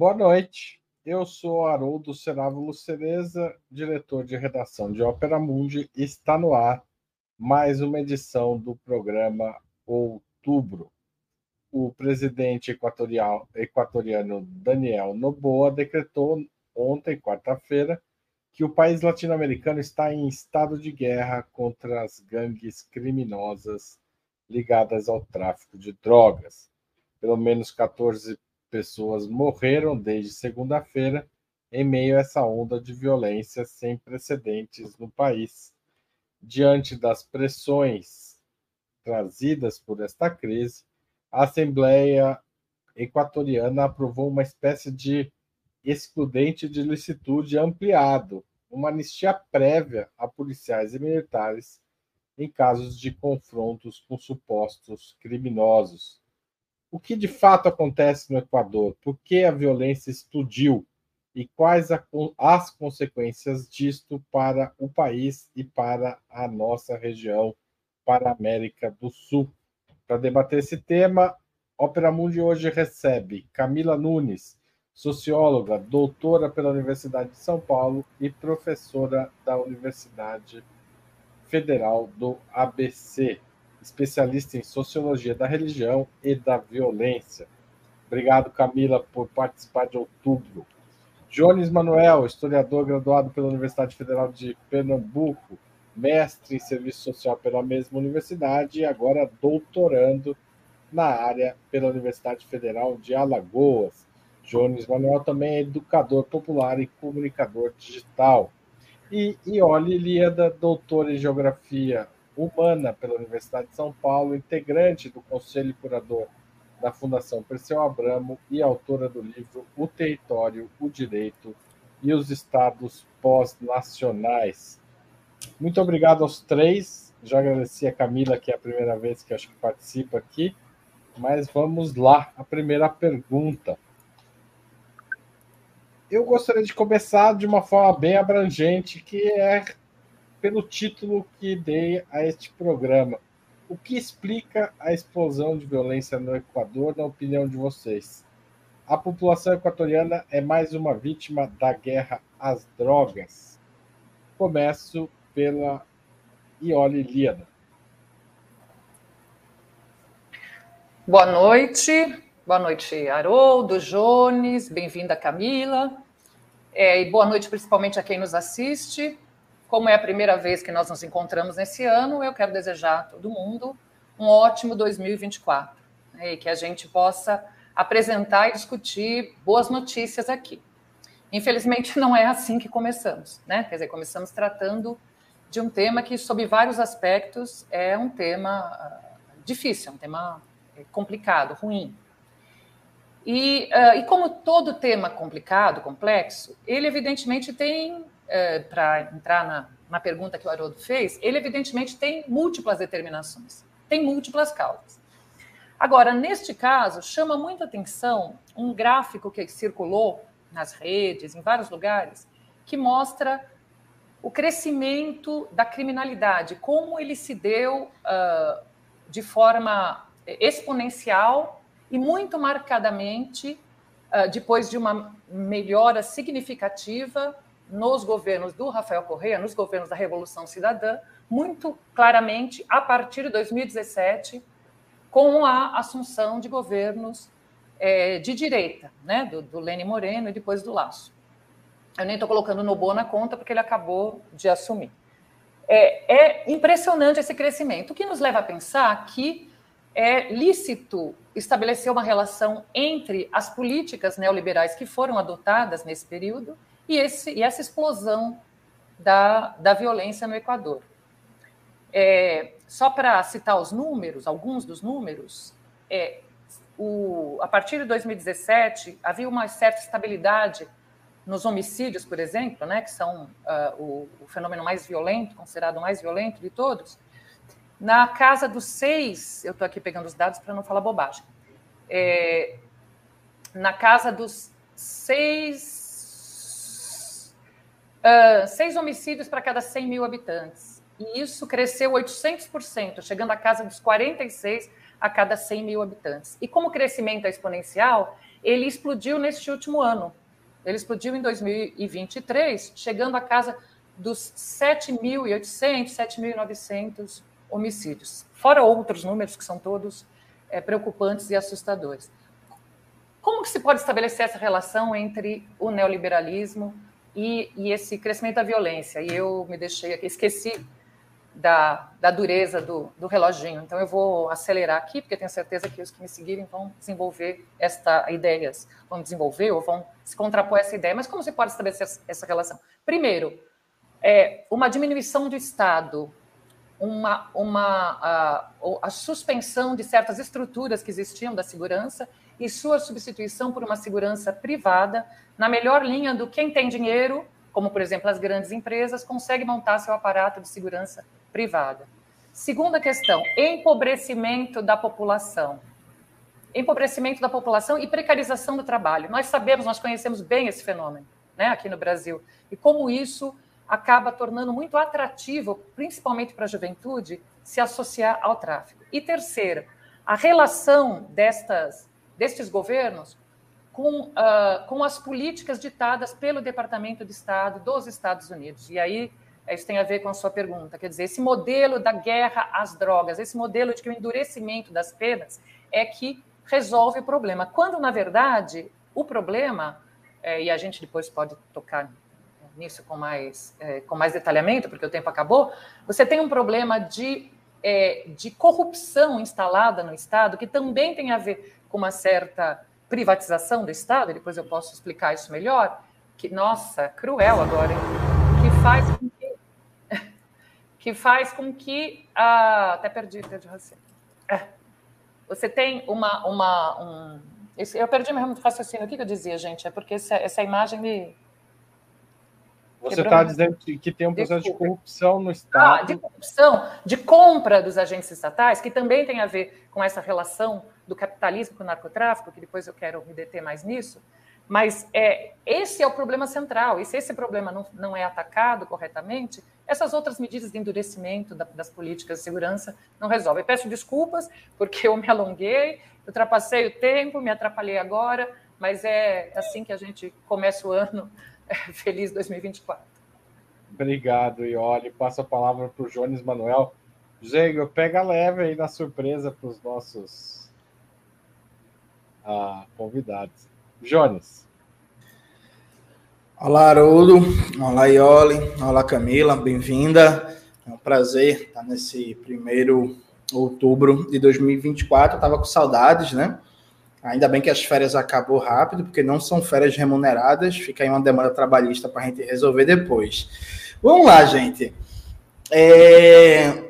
Boa noite. Eu sou Haroldo Cerávulo Cereza, diretor de redação de Ópera Mundi, e está no ar mais uma edição do programa Outubro. O presidente equatorial, equatoriano Daniel Noboa decretou ontem, quarta-feira, que o país latino-americano está em estado de guerra contra as gangues criminosas ligadas ao tráfico de drogas. Pelo menos 14 pessoas morreram desde segunda-feira em meio a essa onda de violência sem precedentes no país. Diante das pressões trazidas por esta crise, a Assembleia Equatoriana aprovou uma espécie de excludente de licitude ampliado, uma anistia prévia a policiais e militares em casos de confrontos com supostos criminosos o que de fato acontece no Equador? Por que a violência explodiu? E quais a, as consequências disto para o país e para a nossa região, para a América do Sul? Para debater esse tema, Ópera Mundi hoje recebe Camila Nunes, socióloga, doutora pela Universidade de São Paulo e professora da Universidade Federal do ABC especialista em sociologia da religião e da violência. Obrigado, Camila, por participar de outubro. Jones Manuel, historiador graduado pela Universidade Federal de Pernambuco, mestre em serviço social pela mesma universidade e agora doutorando na área pela Universidade Federal de Alagoas. Jones Manuel também é educador popular e comunicador digital. E Ioli Líada, doutor em geografia humana pela Universidade de São Paulo, integrante do Conselho Curador da Fundação Perseu Abramo e autora do livro O Território, o Direito e os Estados Pós-Nacionais. Muito obrigado aos três. Já agradeci a Camila, que é a primeira vez que acho que participa aqui. Mas vamos lá, a primeira pergunta. Eu gostaria de começar de uma forma bem abrangente, que é pelo título que dei a este programa. O que explica a explosão de violência no Equador, na opinião de vocês? A população equatoriana é mais uma vítima da guerra às drogas? Começo pela Ioli Líada. Boa noite, boa noite, Haroldo, Jones, bem-vinda, Camila. É, e boa noite principalmente a quem nos assiste. Como é a primeira vez que nós nos encontramos nesse ano, eu quero desejar a todo mundo um ótimo 2024 né, e que a gente possa apresentar e discutir boas notícias aqui. Infelizmente, não é assim que começamos, né? Quer dizer, começamos tratando de um tema que, sob vários aspectos, é um tema uh, difícil, um tema eh, complicado, ruim. E, uh, e como todo tema complicado, complexo, ele evidentemente tem é, para entrar na, na pergunta que o Haroldo fez, ele evidentemente tem múltiplas determinações, tem múltiplas causas. Agora, neste caso, chama muita atenção um gráfico que circulou nas redes, em vários lugares, que mostra o crescimento da criminalidade, como ele se deu uh, de forma exponencial e muito marcadamente uh, depois de uma melhora significativa nos governos do Rafael Correa, nos governos da Revolução Cidadã, muito claramente a partir de 2017, com a assunção de governos é, de direita, né, do, do Lênin Moreno e depois do Laço. Eu nem estou colocando no Boa na conta, porque ele acabou de assumir. É, é impressionante esse crescimento, o que nos leva a pensar que é lícito estabelecer uma relação entre as políticas neoliberais que foram adotadas nesse período e, esse, e essa explosão da, da violência no Equador. É, só para citar os números, alguns dos números, é, o, a partir de 2017 havia uma certa estabilidade nos homicídios, por exemplo, né, que são uh, o, o, fenômeno mais violento, considerado mais violento de todos, na casa dos seis, eu estou aqui pegando os dados para não falar bobagem, é, na casa dos seis uh, seis homicídios para cada 100 mil habitantes. E isso cresceu 800%, chegando à casa dos 46 a cada 100 mil habitantes. E como o crescimento é exponencial, ele explodiu neste último ano. Ele explodiu em 2023, chegando a casa dos 7.800, 7.900 homicídios, fora outros números que são todos é, preocupantes e assustadores. Como que se pode estabelecer essa relação entre o neoliberalismo e, e esse crescimento da violência? E eu me deixei aqui, esqueci da, da dureza do, do reloginho. Então eu vou acelerar aqui, porque tenho certeza que os que me seguirem vão desenvolver esta ideias, vão desenvolver ou vão se contrapor essa ideia. Mas como se pode estabelecer essa relação? Primeiro, é, uma diminuição do Estado, uma, uma, a, a suspensão de certas estruturas que existiam da segurança e sua substituição por uma segurança privada, na melhor linha do quem tem dinheiro, como por exemplo as grandes empresas, consegue montar seu aparato de segurança privada. Segunda questão: empobrecimento da população. Empobrecimento da população e precarização do trabalho. Nós sabemos, nós conhecemos bem esse fenômeno né, aqui no Brasil e como isso acaba tornando muito atrativo, principalmente para a juventude, se associar ao tráfico. E terceiro, a relação destas, destes governos com, uh, com as políticas ditadas pelo Departamento de Estado dos Estados Unidos. E aí, isso tem a ver com a sua pergunta. Quer dizer, esse modelo da guerra às drogas, esse modelo de que o endurecimento das penas é que resolve o problema. Quando, na verdade, o problema, é, e a gente depois pode tocar nisso com mais, é, com mais detalhamento, porque o tempo acabou, você tem um problema de, é, de corrupção instalada no Estado, que também tem a ver com uma certa privatização do Estado, depois eu posso explicar isso melhor, que, nossa, cruel agora, hein? que faz com que, que, faz com que ah, até perdi, perdi raciocínio. É, você tem uma, uma um, eu perdi meu raciocínio, o que, que eu dizia, gente? É porque essa, essa imagem me, você está dizendo que tem um processo Desculpa. de corrupção no Estado. Ah, de corrupção, de compra dos agentes estatais, que também tem a ver com essa relação do capitalismo com o narcotráfico, que depois eu quero me deter mais nisso. Mas é, esse é o problema central, e se esse problema não, não é atacado corretamente, essas outras medidas de endurecimento da, das políticas de segurança não resolvem. Peço desculpas, porque eu me alonguei, ultrapassei o tempo, me atrapalhei agora, mas é assim que a gente começa o ano Feliz 2024. Obrigado, Ioli. Passo a palavra para o Jones Manuel. Diego, pega leve aí na surpresa para os nossos ah, convidados. Jones. Olá, Haroldo. Olá, Ioli. Olá, Camila. Bem-vinda. É um prazer estar nesse primeiro outubro de 2024. Eu estava com saudades, né? Ainda bem que as férias acabou rápido, porque não são férias remuneradas, fica aí uma demanda trabalhista para a gente resolver depois. Vamos lá, gente. É...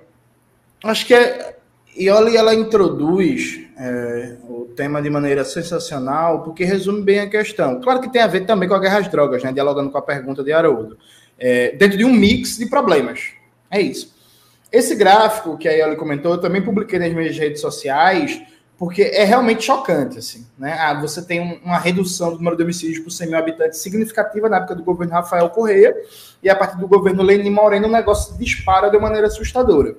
Acho que é... Ioli ela introduz é, o tema de maneira sensacional, porque resume bem a questão. Claro que tem a ver também com a guerra às drogas, né? dialogando com a pergunta de Haroldo. É, dentro de um mix de problemas. É isso. Esse gráfico que a Ioli comentou, eu também publiquei nas minhas redes sociais porque é realmente chocante, assim, né? Ah, você tem uma redução do número de homicídios por 100 mil habitantes significativa na época do governo Rafael Correia, e a partir do governo Lenin Moreno o negócio dispara de maneira assustadora.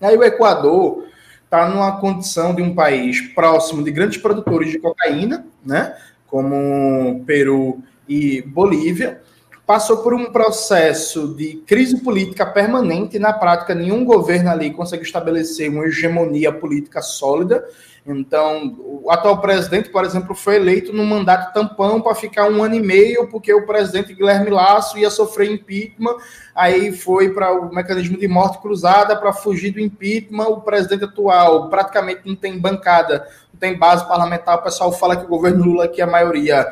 Aí o Equador está numa condição de um país próximo de grandes produtores de cocaína, né? Como Peru e Bolívia, passou por um processo de crise política permanente. Na prática, nenhum governo ali consegue estabelecer uma hegemonia política sólida. Então, o atual presidente, por exemplo, foi eleito num mandato tampão para ficar um ano e meio, porque o presidente Guilherme Lasso ia sofrer impeachment, aí foi para o mecanismo de morte cruzada para fugir do impeachment. O presidente atual praticamente não tem bancada, não tem base parlamentar. O pessoal fala que o governo Lula aqui é a maioria.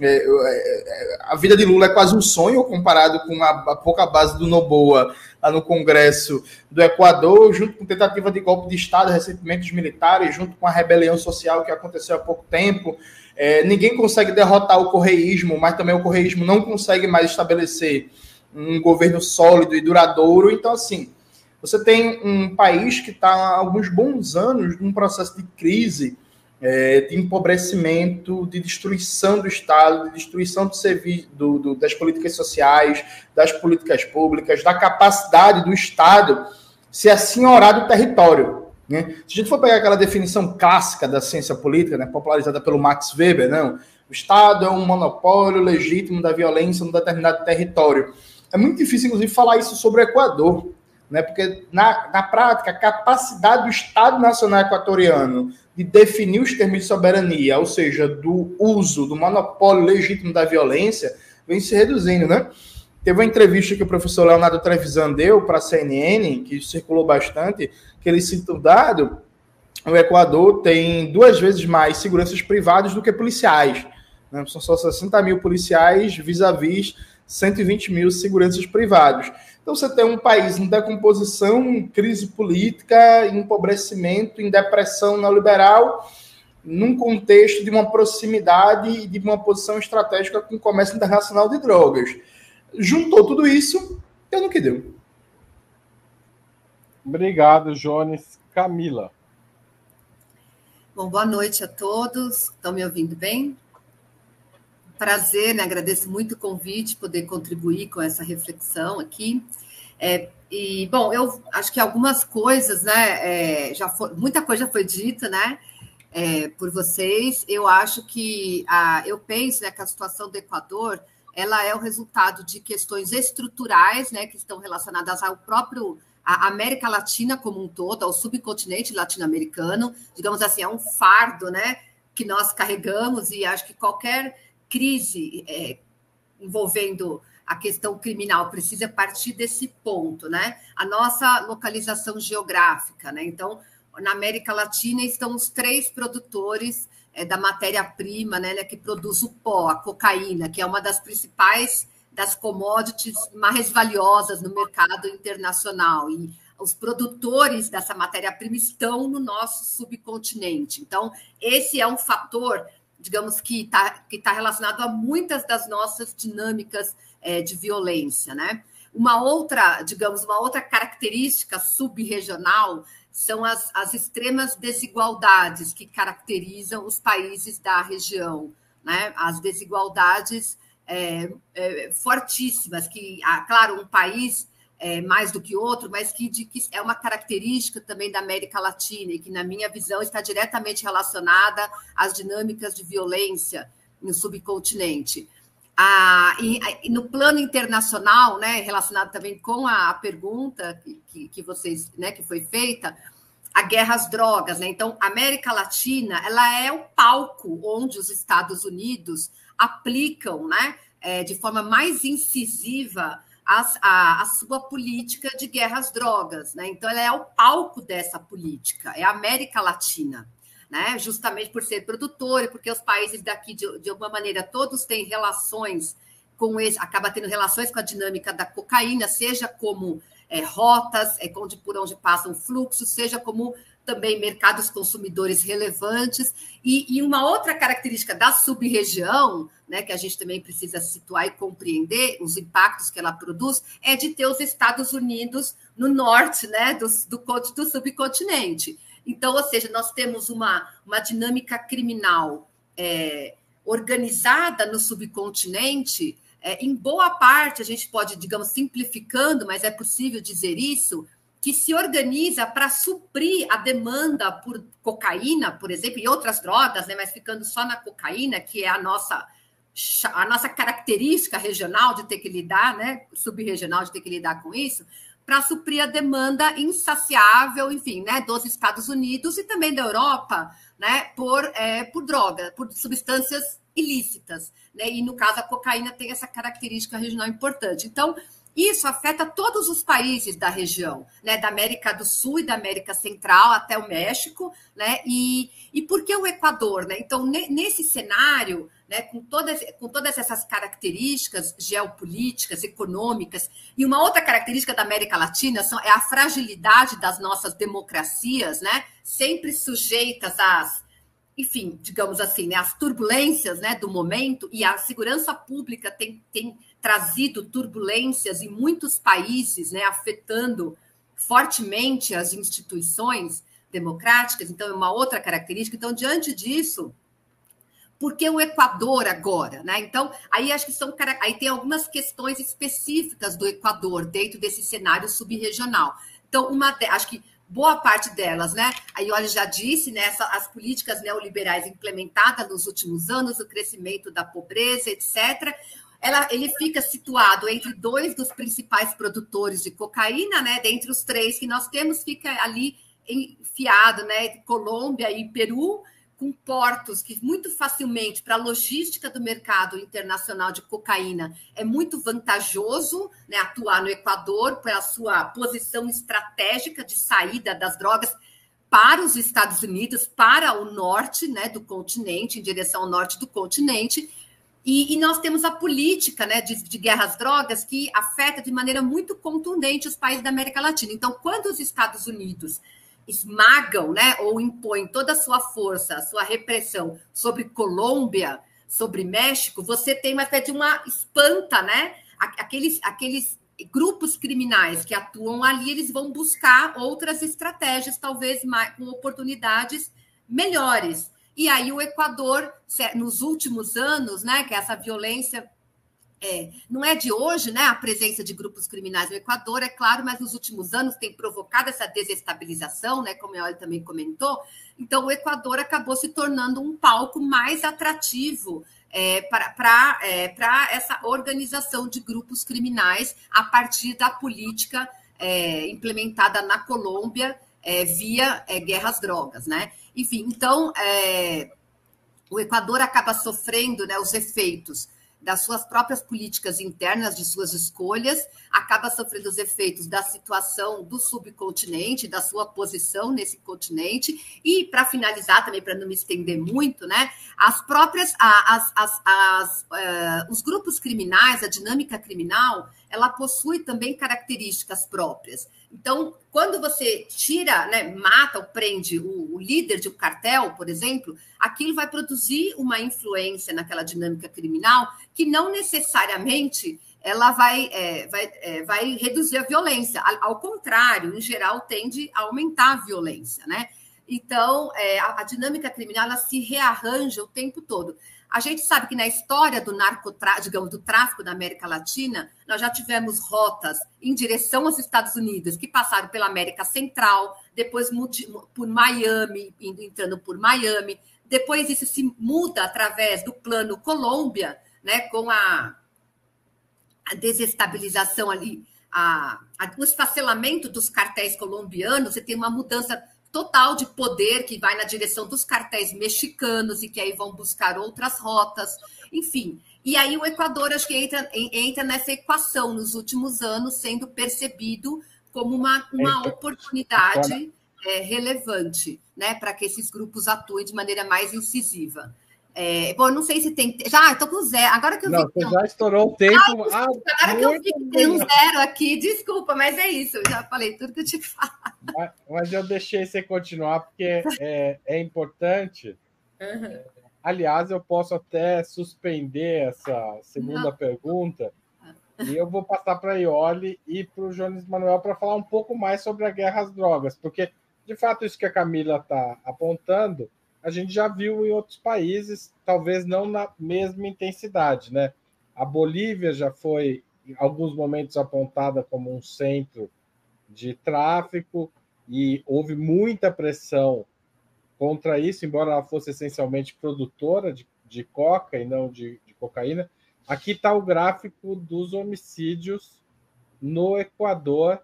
É, é, é, a vida de Lula é quase um sonho comparado com a, a pouca base do Noboa lá no Congresso do Equador, junto com tentativa de golpe de Estado recentemente dos militares, junto com a rebelião social que aconteceu há pouco tempo. É, ninguém consegue derrotar o correísmo, mas também o correísmo não consegue mais estabelecer um governo sólido e duradouro. Então, assim, você tem um país que está há alguns bons anos num processo de crise é, de empobrecimento, de destruição do Estado, de destruição do do, do, das políticas sociais, das políticas públicas, da capacidade do Estado se assenhorar do território. Né? Se a gente for pegar aquela definição clássica da ciência política, né, popularizada pelo Max Weber, não, o Estado é um monopólio legítimo da violência num determinado território. É muito difícil, inclusive, falar isso sobre o Equador, né? porque, na, na prática, a capacidade do Estado Nacional Equatoriano de definir os termos de soberania, ou seja, do uso do monopólio legítimo da violência, vem se reduzindo, né? Teve uma entrevista que o professor Leonardo Trevisan deu para a CNN, que circulou bastante, que ele cita o dado, o Equador tem duas vezes mais seguranças privadas do que policiais. Né? São só 60 mil policiais vis-à-vis 120 mil seguranças privados. Então você tem um país em decomposição, em crise política, em empobrecimento, em depressão neoliberal, num contexto de uma proximidade e de uma posição estratégica com o comércio internacional de drogas juntou tudo isso, deu no que deu. Obrigado, Jones. Camila. Bom, boa noite a todos. Estão me ouvindo bem? Prazer, né? Agradeço muito o convite, poder contribuir com essa reflexão aqui. É, e, bom, eu acho que algumas coisas, né? É, já foi, muita coisa já foi dita, né? É, por vocês. Eu acho que a, eu penso né, que a situação do Equador ela é o resultado de questões estruturais, né, que estão relacionadas ao próprio a América Latina como um todo, ao subcontinente latino-americano, digamos assim, é um fardo, né, que nós carregamos e acho que qualquer crise é, envolvendo a questão criminal precisa partir desse ponto, né? A nossa localização geográfica, né? Então, na América Latina estão os três produtores é, da matéria-prima, né, né, que produz o pó, a cocaína, que é uma das principais das commodities mais valiosas no mercado internacional. E os produtores dessa matéria-prima estão no nosso subcontinente. Então, esse é um fator, digamos, que está que tá relacionado a muitas das nossas dinâmicas é, de violência. Né? Uma outra, digamos, uma outra característica subregional são as, as extremas desigualdades que caracterizam os países da região, né? As desigualdades é, é, fortíssimas, que, ah, claro, um país é, mais do que outro, mas que, de, que é uma característica também da América Latina e que, na minha visão, está diretamente relacionada às dinâmicas de violência no subcontinente. Ah, e, e, no plano internacional, né, relacionado também com a pergunta que, que, vocês, né, que foi feita, a guerra às drogas, né? Então, a América Latina, ela é o palco onde os Estados Unidos aplicam, né, é, de forma mais incisiva a, a, sua política de guerra às drogas, né? Então, ela é o palco dessa política, é a América Latina né? justamente por ser produtor e porque os países daqui, de, de alguma maneira, todos têm relações com esse, acaba tendo relações com a dinâmica da cocaína, seja como é, rotas, é, onde, por onde passam fluxos, seja como também mercados consumidores relevantes. E, e uma outra característica da sub-região, né, que a gente também precisa situar e compreender os impactos que ela produz, é de ter os Estados Unidos no norte né, do, do, do subcontinente. Então, ou seja, nós temos uma, uma dinâmica criminal é, organizada no subcontinente. É, em boa parte, a gente pode, digamos, simplificando, mas é possível dizer isso, que se organiza para suprir a demanda por cocaína, por exemplo, e outras drogas, né, mas ficando só na cocaína, que é a nossa a nossa característica regional de ter que lidar, né, subregional de ter que lidar com isso, para suprir a demanda insaciável, enfim, né, dos Estados Unidos e também da Europa, né, por, é, por droga, por substâncias ilícitas, né, e no caso a cocaína tem essa característica regional importante. Então, isso afeta todos os países da região, né, da América do Sul e da América Central até o México, né, e, e por que o Equador, né? Então, nesse cenário, né, com, todas, com todas essas características geopolíticas, econômicas, e uma outra característica da América Latina são, é a fragilidade das nossas democracias, né, sempre sujeitas às, enfim, digamos assim, né, às turbulências né, do momento, e a segurança pública tem, tem trazido turbulências em muitos países, né, afetando fortemente as instituições democráticas, então é uma outra característica. Então, diante disso, porque o Equador agora, né? Então, aí acho que são aí tem algumas questões específicas do Equador dentro desse cenário subregional. Então, uma acho que boa parte delas, né? A Ioli já disse, né? as políticas neoliberais implementadas nos últimos anos, o crescimento da pobreza, etc. Ela, ele fica situado entre dois dos principais produtores de cocaína, né? Dentre os três que nós temos, fica ali enfiado, né? Colômbia e Peru com portos que muito facilmente para a logística do mercado internacional de cocaína é muito vantajoso né, atuar no Equador pela sua posição estratégica de saída das drogas para os Estados Unidos, para o norte né, do continente, em direção ao norte do continente. E, e nós temos a política né, de, de guerra às drogas que afeta de maneira muito contundente os países da América Latina. Então, quando os Estados Unidos esmagam, né, ou impõem toda a sua força, a sua repressão sobre Colômbia, sobre México, você tem uma espécie de uma espanta, né? Aqueles, aqueles grupos criminais que atuam ali, eles vão buscar outras estratégias, talvez mais, com oportunidades melhores. E aí o Equador, nos últimos anos, né, que essa violência é, não é de hoje, né? A presença de grupos criminais no Equador, é claro, mas nos últimos anos tem provocado essa desestabilização, né? Como a Olha também comentou. Então, o Equador acabou se tornando um palco mais atrativo é, para é, essa organização de grupos criminais a partir da política é, implementada na Colômbia é, via é, guerras drogas, né? Enfim, então é, o Equador acaba sofrendo né, os efeitos das suas próprias políticas internas, de suas escolhas, acaba sofrendo os efeitos da situação do subcontinente, da sua posição nesse continente, e para finalizar também, para não me estender muito, né, as próprias, as, as, as, uh, os grupos criminais, a dinâmica criminal, ela possui também características próprias. Então, quando você tira, né, mata ou prende o, o, líder de um cartel, por exemplo, aquilo vai produzir uma influência naquela dinâmica criminal que não necessariamente ela vai, é, vai, é, vai reduzir a violência. Ao contrário, em geral, tende a aumentar a violência, né? Então, é, a, a, dinâmica criminal ela se rearranja o tempo todo. A gente sabe que na história do narcotráfico, digamos, do tráfico na América Latina, nós já tivemos rotas em direção aos Estados Unidos que passaram pela América Central, depois por Miami, entrando por Miami. Depois isso se muda através do plano Colômbia, né, com a, a desestabilização ali, a, a, o esfacelamento dos cartéis colombianos, você tem uma mudança total de poder que vai na direção dos cartéis mexicanos e que aí vão buscar outras rotas, enfim. E aí o Equador acho que entra, entra nessa equação nos últimos anos, sendo percebido como uma, uma oportunidade é, relevante né, para que esses grupos atuem de maneira mais incisiva. É, bom, não sei se tem. Já, estou com zero. Agora que eu não, vi. Você já estourou o tempo. Ah, agora que eu vi que tem um zero aqui, desculpa, mas é isso. Eu já falei tudo que eu tinha que falar. Mas, mas eu deixei você continuar, porque é, é importante. Uhum. Aliás, eu posso até suspender essa segunda não. pergunta. E eu vou passar para a Ioli e para o Jones Manuel para falar um pouco mais sobre a guerra às drogas, porque, de fato, isso que a Camila está apontando a gente já viu em outros países, talvez não na mesma intensidade, né? A Bolívia já foi, em alguns momentos, apontada como um centro de tráfico e houve muita pressão contra isso, embora ela fosse essencialmente produtora de, de coca e não de, de cocaína. Aqui está o gráfico dos homicídios no Equador.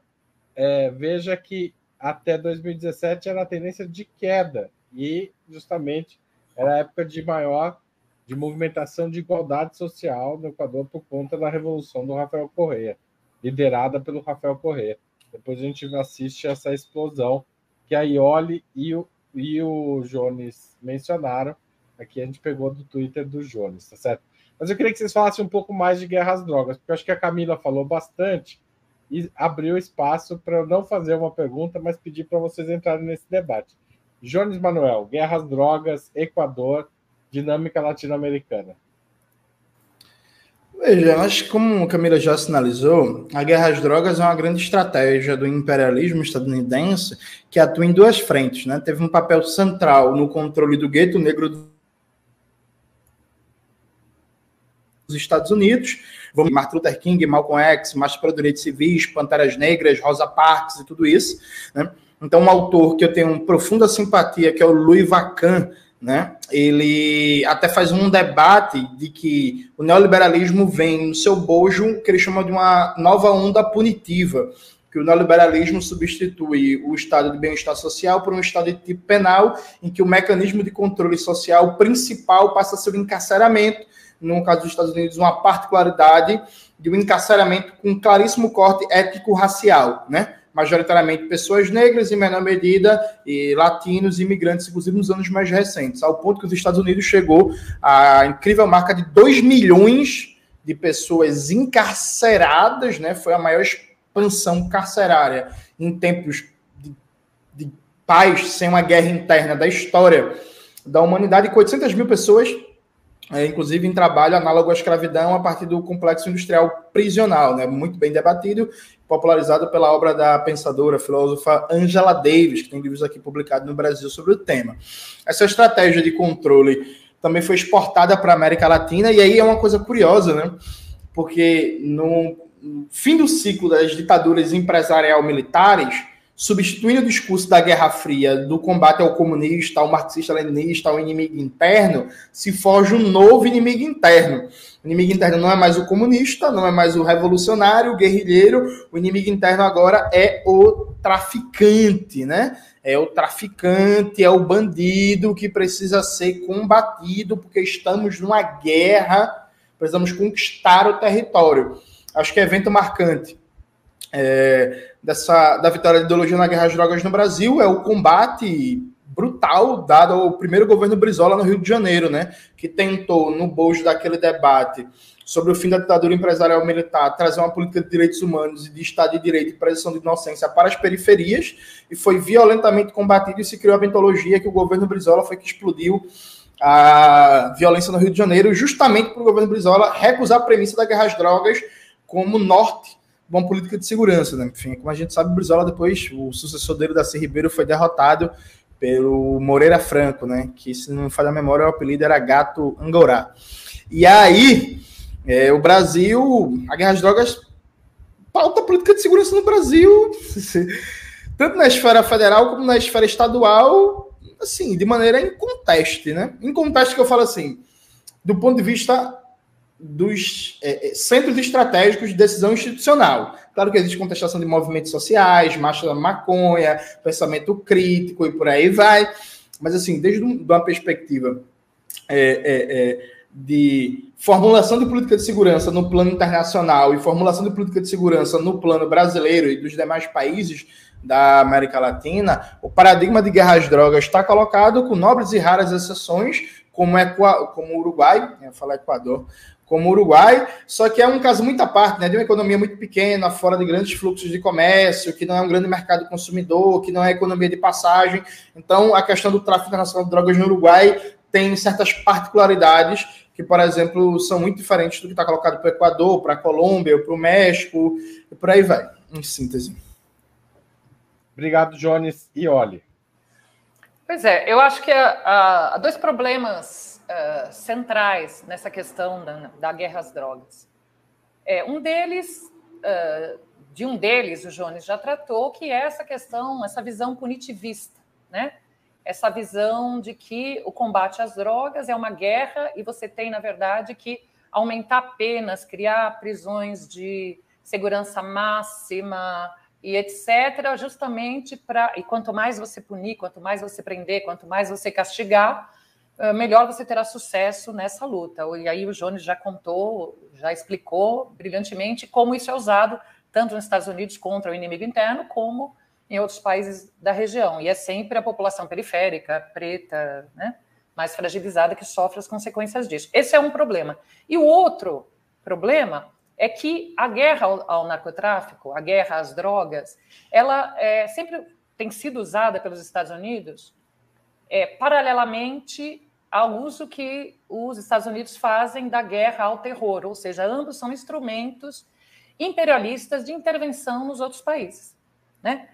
É, veja que até 2017 era a tendência de queda e justamente era a época de maior de movimentação de igualdade social no Equador por conta da revolução do Rafael Correa, liderada pelo Rafael Correa. Depois a gente assiste essa explosão que a Ioli e o, e o Jones mencionaram. Aqui a gente pegou do Twitter do Jones, tá certo? Mas eu queria que vocês falassem um pouco mais de guerra às drogas, porque eu acho que a Camila falou bastante e abriu espaço para eu não fazer uma pergunta, mas pedir para vocês entrarem nesse debate. Jones Manuel, Guerras, Drogas, Equador, Dinâmica Latino-Americana. Veja, acho que como a Camila já sinalizou, a guerra às drogas é uma grande estratégia do imperialismo estadunidense que atua em duas frentes. Né? Teve um papel central no controle do gueto negro dos Estados Unidos, Martin Luther King, Malcolm X, Marcha para Direitos Civis, Panteras Negras, Rosa Parks e tudo isso. Né? Então, um autor que eu tenho profunda simpatia, que é o Louis Vacan, né? Ele até faz um debate de que o neoliberalismo vem no seu bojo, que ele chama de uma nova onda punitiva, que o neoliberalismo substitui o estado de bem-estar social por um estado de tipo penal, em que o mecanismo de controle social principal passa a ser o encarceramento, no caso dos Estados Unidos, uma particularidade de um encarceramento com claríssimo corte étnico-racial, né? Majoritariamente pessoas negras, em menor medida, e latinos e imigrantes, inclusive nos anos mais recentes, ao ponto que os Estados Unidos chegou à incrível marca de 2 milhões de pessoas encarceradas, né? Foi a maior expansão carcerária em tempos de, de paz, sem uma guerra interna da história da humanidade, com 800 mil pessoas é, inclusive em trabalho análogo à escravidão a partir do complexo industrial prisional, né, muito bem debatido, popularizado pela obra da pensadora, filósofa Angela Davis, que tem livros aqui publicados no Brasil sobre o tema. Essa estratégia de controle também foi exportada para a América Latina, e aí é uma coisa curiosa, né? Porque no fim do ciclo das ditaduras empresarial militares, substituindo o discurso da Guerra Fria, do combate ao comunista, ao marxista-leninista, ao inimigo interno, se forja um novo inimigo interno. O inimigo interno não é mais o comunista, não é mais o revolucionário, o guerrilheiro, o inimigo interno agora é o traficante, né? É o traficante, é o bandido que precisa ser combatido porque estamos numa guerra, precisamos conquistar o território. Acho que é evento marcante é, dessa, da vitória da ideologia na guerra às drogas no Brasil é o combate brutal dado ao primeiro governo Brizola no Rio de Janeiro, né? Que tentou, no bojo daquele debate sobre o fim da ditadura empresarial militar, trazer uma política de direitos humanos e de Estado de Direito e presunção de inocência para as periferias, e foi violentamente combatido e se criou a ventologia que o governo Brizola foi que explodiu a violência no Rio de Janeiro, justamente para o governo Brizola recusar a premissa da guerra às drogas como norte uma política de segurança, né? Enfim, como a gente sabe, o Brizola depois, o sucessor dele, da C. Ribeiro, foi derrotado pelo Moreira Franco, né? Que, se não me falha a memória, o apelido era Gato Angorá. E aí, é, o Brasil, a guerra às drogas pauta a política de segurança no Brasil, tanto na esfera federal como na esfera estadual, assim, de maneira inconteste, né? Inconteste que eu falo assim, do ponto de vista dos é, é, centros estratégicos de decisão institucional. Claro que existe contestação de movimentos sociais, marcha da maconha, pensamento crítico e por aí vai, mas assim, desde uma perspectiva é, é, é, de formulação de política de segurança no plano internacional e formulação de política de segurança no plano brasileiro e dos demais países da América Latina, o paradigma de guerra às drogas está colocado com nobres e raras exceções, como, é, como o Uruguai, eu falar Equador, como o Uruguai, só que é um caso muito à parte, né, de uma economia muito pequena, fora de grandes fluxos de comércio, que não é um grande mercado consumidor, que não é economia de passagem. Então, a questão do tráfico internacional de drogas no Uruguai tem certas particularidades que, por exemplo, são muito diferentes do que está colocado para o Equador, para a Colômbia, para o México, e por aí vai, em síntese. Obrigado, Jones. E olhe. Pois é, eu acho que há, há dois problemas centrais nessa questão da, da, guerra às drogas. É, um deles, uh, de um deles, o Jones já tratou, que é essa questão, essa visão punitivista, né? Essa visão de que o combate às drogas é uma guerra e você tem, na verdade, que aumentar penas, criar prisões de segurança máxima e etc., justamente para. E quanto mais você punir, quanto mais você prender, quanto mais você castigar, melhor você terá sucesso nessa luta. E aí o Jones já contou, já explicou brilhantemente como isso é usado tanto nos Estados Unidos contra o inimigo interno, como em outros países da região. E é sempre a população periférica, preta, né, mais fragilizada, que sofre as consequências disso. Esse é um problema. E o outro problema é que a guerra ao, ao narcotráfico, a guerra às drogas, ela é, sempre tem sido usada pelos Estados Unidos é, paralelamente ao uso que os Estados Unidos fazem da guerra ao terror, ou seja, ambos são instrumentos imperialistas de intervenção nos outros países, né?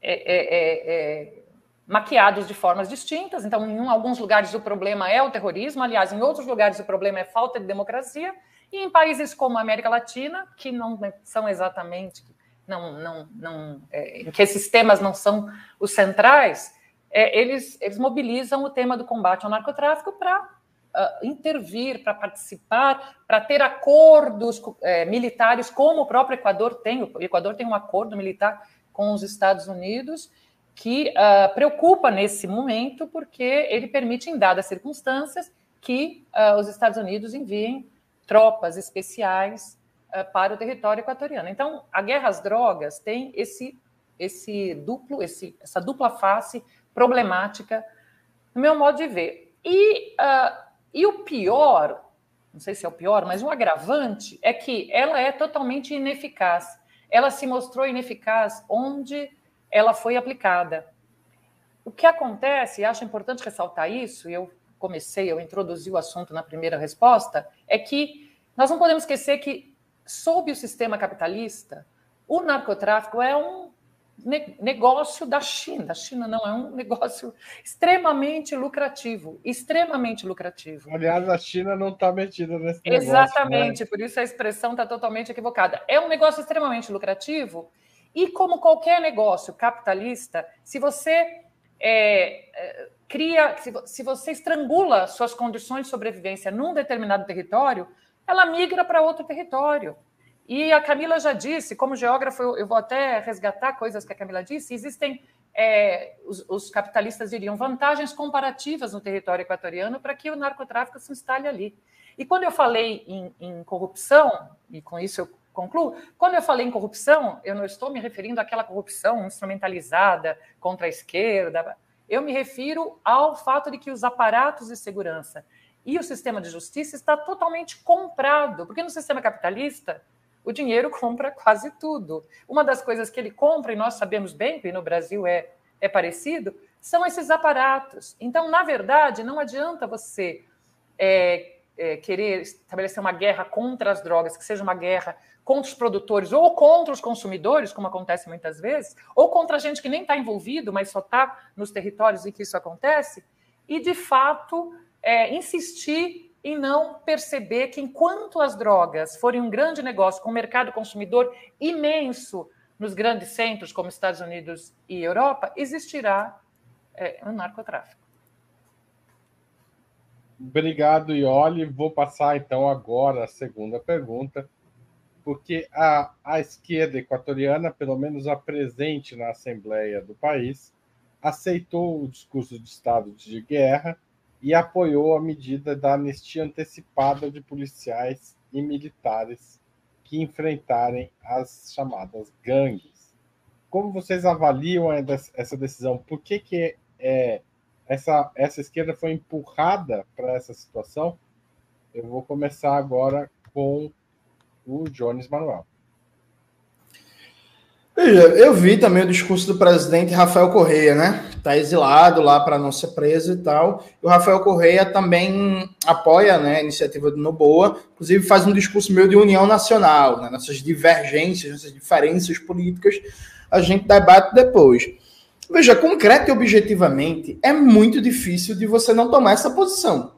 É, é, é, é, maquiados de formas distintas. Então, em alguns lugares o problema é o terrorismo, aliás, em outros lugares o problema é falta de democracia, e em países como a América Latina, que não são exatamente não, não, não, é, que esses temas não são os centrais, é, eles, eles mobilizam o tema do combate ao narcotráfico para uh, intervir, para participar, para ter acordos é, militares, como o próprio Equador tem. O Equador tem um acordo militar com os Estados Unidos que uh, preocupa nesse momento, porque ele permite, em dadas circunstâncias, que uh, os Estados Unidos enviem tropas especiais para o território equatoriano. Então, a guerra às drogas tem esse, esse duplo, esse, essa dupla face problemática, no meu modo de ver. E, e o pior, não sei se é o pior, mas um agravante é que ela é totalmente ineficaz. Ela se mostrou ineficaz onde ela foi aplicada. O que acontece, e acho importante ressaltar isso, e eu comecei, eu introduzi o assunto na primeira resposta, é que nós não podemos esquecer que, sob o sistema capitalista, o narcotráfico é um negócio da China. Da China não, é um negócio extremamente lucrativo. Extremamente lucrativo. Aliás, a China não está metida nesse negócio. Exatamente, né? por isso a expressão está totalmente equivocada. É um negócio extremamente lucrativo e como qualquer negócio capitalista, se você é, é, cria, se, se você estrangula suas condições de sobrevivência num determinado território, ela migra para outro território. E a Camila já disse, como geógrafo, eu, vou até resgatar coisas que a Camila disse, existem, é, os, os, capitalistas diriam, vantagens comparativas no território equatoriano para que o narcotráfico se instale ali. E quando eu falei em, em corrupção, e com isso eu concluo, quando eu falei em corrupção, eu não estou me referindo àquela corrupção instrumentalizada contra a esquerda, eu me refiro ao fato de que os aparatos de segurança e o sistema de justiça está totalmente comprado, porque no sistema capitalista o dinheiro compra quase tudo. Uma das coisas que ele compra, e nós sabemos bem que no Brasil é, é parecido, são esses aparatos. Então, na verdade, não adianta você é, é, querer estabelecer uma guerra contra as drogas, que seja uma guerra contra os produtores ou contra os consumidores, como acontece muitas vezes, ou contra gente que nem está envolvido, mas só está nos territórios em que isso acontece, e de fato é, insistir em não perceber que enquanto as drogas forem um grande negócio com um mercado consumidor imenso nos grandes centros como Estados Unidos e Europa, existirá é, um narcotráfico. Obrigado, Ioli. Vou passar então agora a segunda pergunta porque a, a esquerda equatoriana, pelo menos a presente na Assembleia do país, aceitou o discurso de estado de guerra e apoiou a medida da anistia antecipada de policiais e militares que enfrentarem as chamadas gangues. Como vocês avaliam essa decisão? Por que, que é, essa, essa esquerda foi empurrada para essa situação? Eu vou começar agora com o Jones Manuel. Eu vi também o discurso do presidente Rafael Correia, né? Está exilado lá para não ser preso e tal. E o Rafael Correia também apoia né, a iniciativa do Noboa, inclusive faz um discurso meio de união nacional, né? Nessas divergências, nessas diferenças políticas, a gente debate depois. Veja, concreto e objetivamente, é muito difícil de você não tomar essa posição.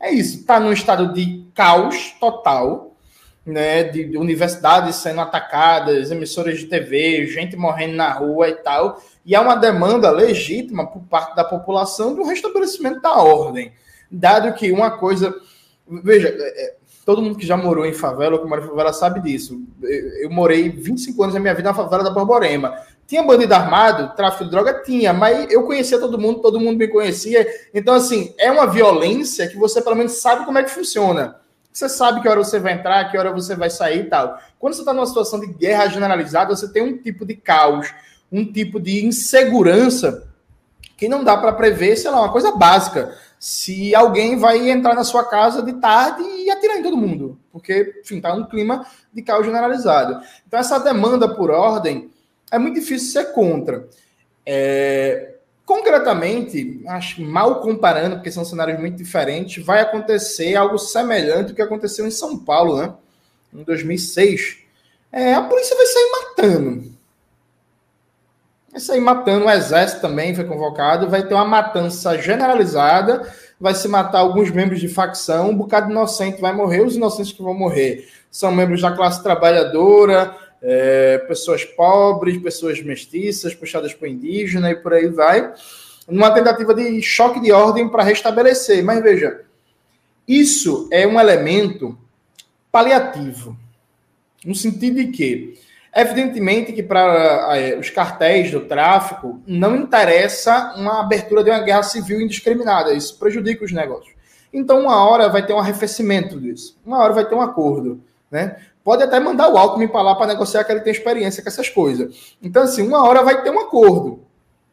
É isso, está num estado de caos total né, de, de universidades sendo atacadas, emissoras de TV, gente morrendo na rua e tal, e há uma demanda legítima por parte da população do restabelecimento da ordem, dado que uma coisa, veja, é, é, todo mundo que já morou em favela ou que mora em favela sabe disso. Eu, eu morei 25 anos da minha vida na favela da Borborema. Tinha bandido armado, tráfico de droga? Tinha, mas eu conhecia todo mundo, todo mundo me conhecia. Então, assim, é uma violência que você pelo menos sabe como é que funciona. Você sabe que hora você vai entrar, que hora você vai sair e tal. Quando você está numa situação de guerra generalizada, você tem um tipo de caos, um tipo de insegurança que não dá para prever, sei lá, uma coisa básica. Se alguém vai entrar na sua casa de tarde e atirar em todo mundo, porque, enfim, tá um clima de caos generalizado. Então, essa demanda por ordem é muito difícil ser contra. É, Concretamente, acho mal comparando, porque são cenários muito diferentes, vai acontecer algo semelhante ao que aconteceu em São Paulo, né? Em 2006. É, a polícia vai sair matando. Vai sair matando, o exército também foi convocado, vai ter uma matança generalizada, vai se matar alguns membros de facção, um bocado de inocente vai morrer, os inocentes que vão morrer são membros da classe trabalhadora, é, pessoas pobres, pessoas mestiças, puxadas para indígena e por aí vai, numa tentativa de choque de ordem para restabelecer. Mas veja, isso é um elemento paliativo, no sentido de que, evidentemente, que para é, os cartéis do tráfico não interessa uma abertura de uma guerra civil indiscriminada, isso prejudica os negócios. Então, uma hora vai ter um arrefecimento disso, uma hora vai ter um acordo, né? Pode até mandar o Alckmin para lá para negociar, que ele tem experiência com essas coisas. Então, assim, uma hora vai ter um acordo.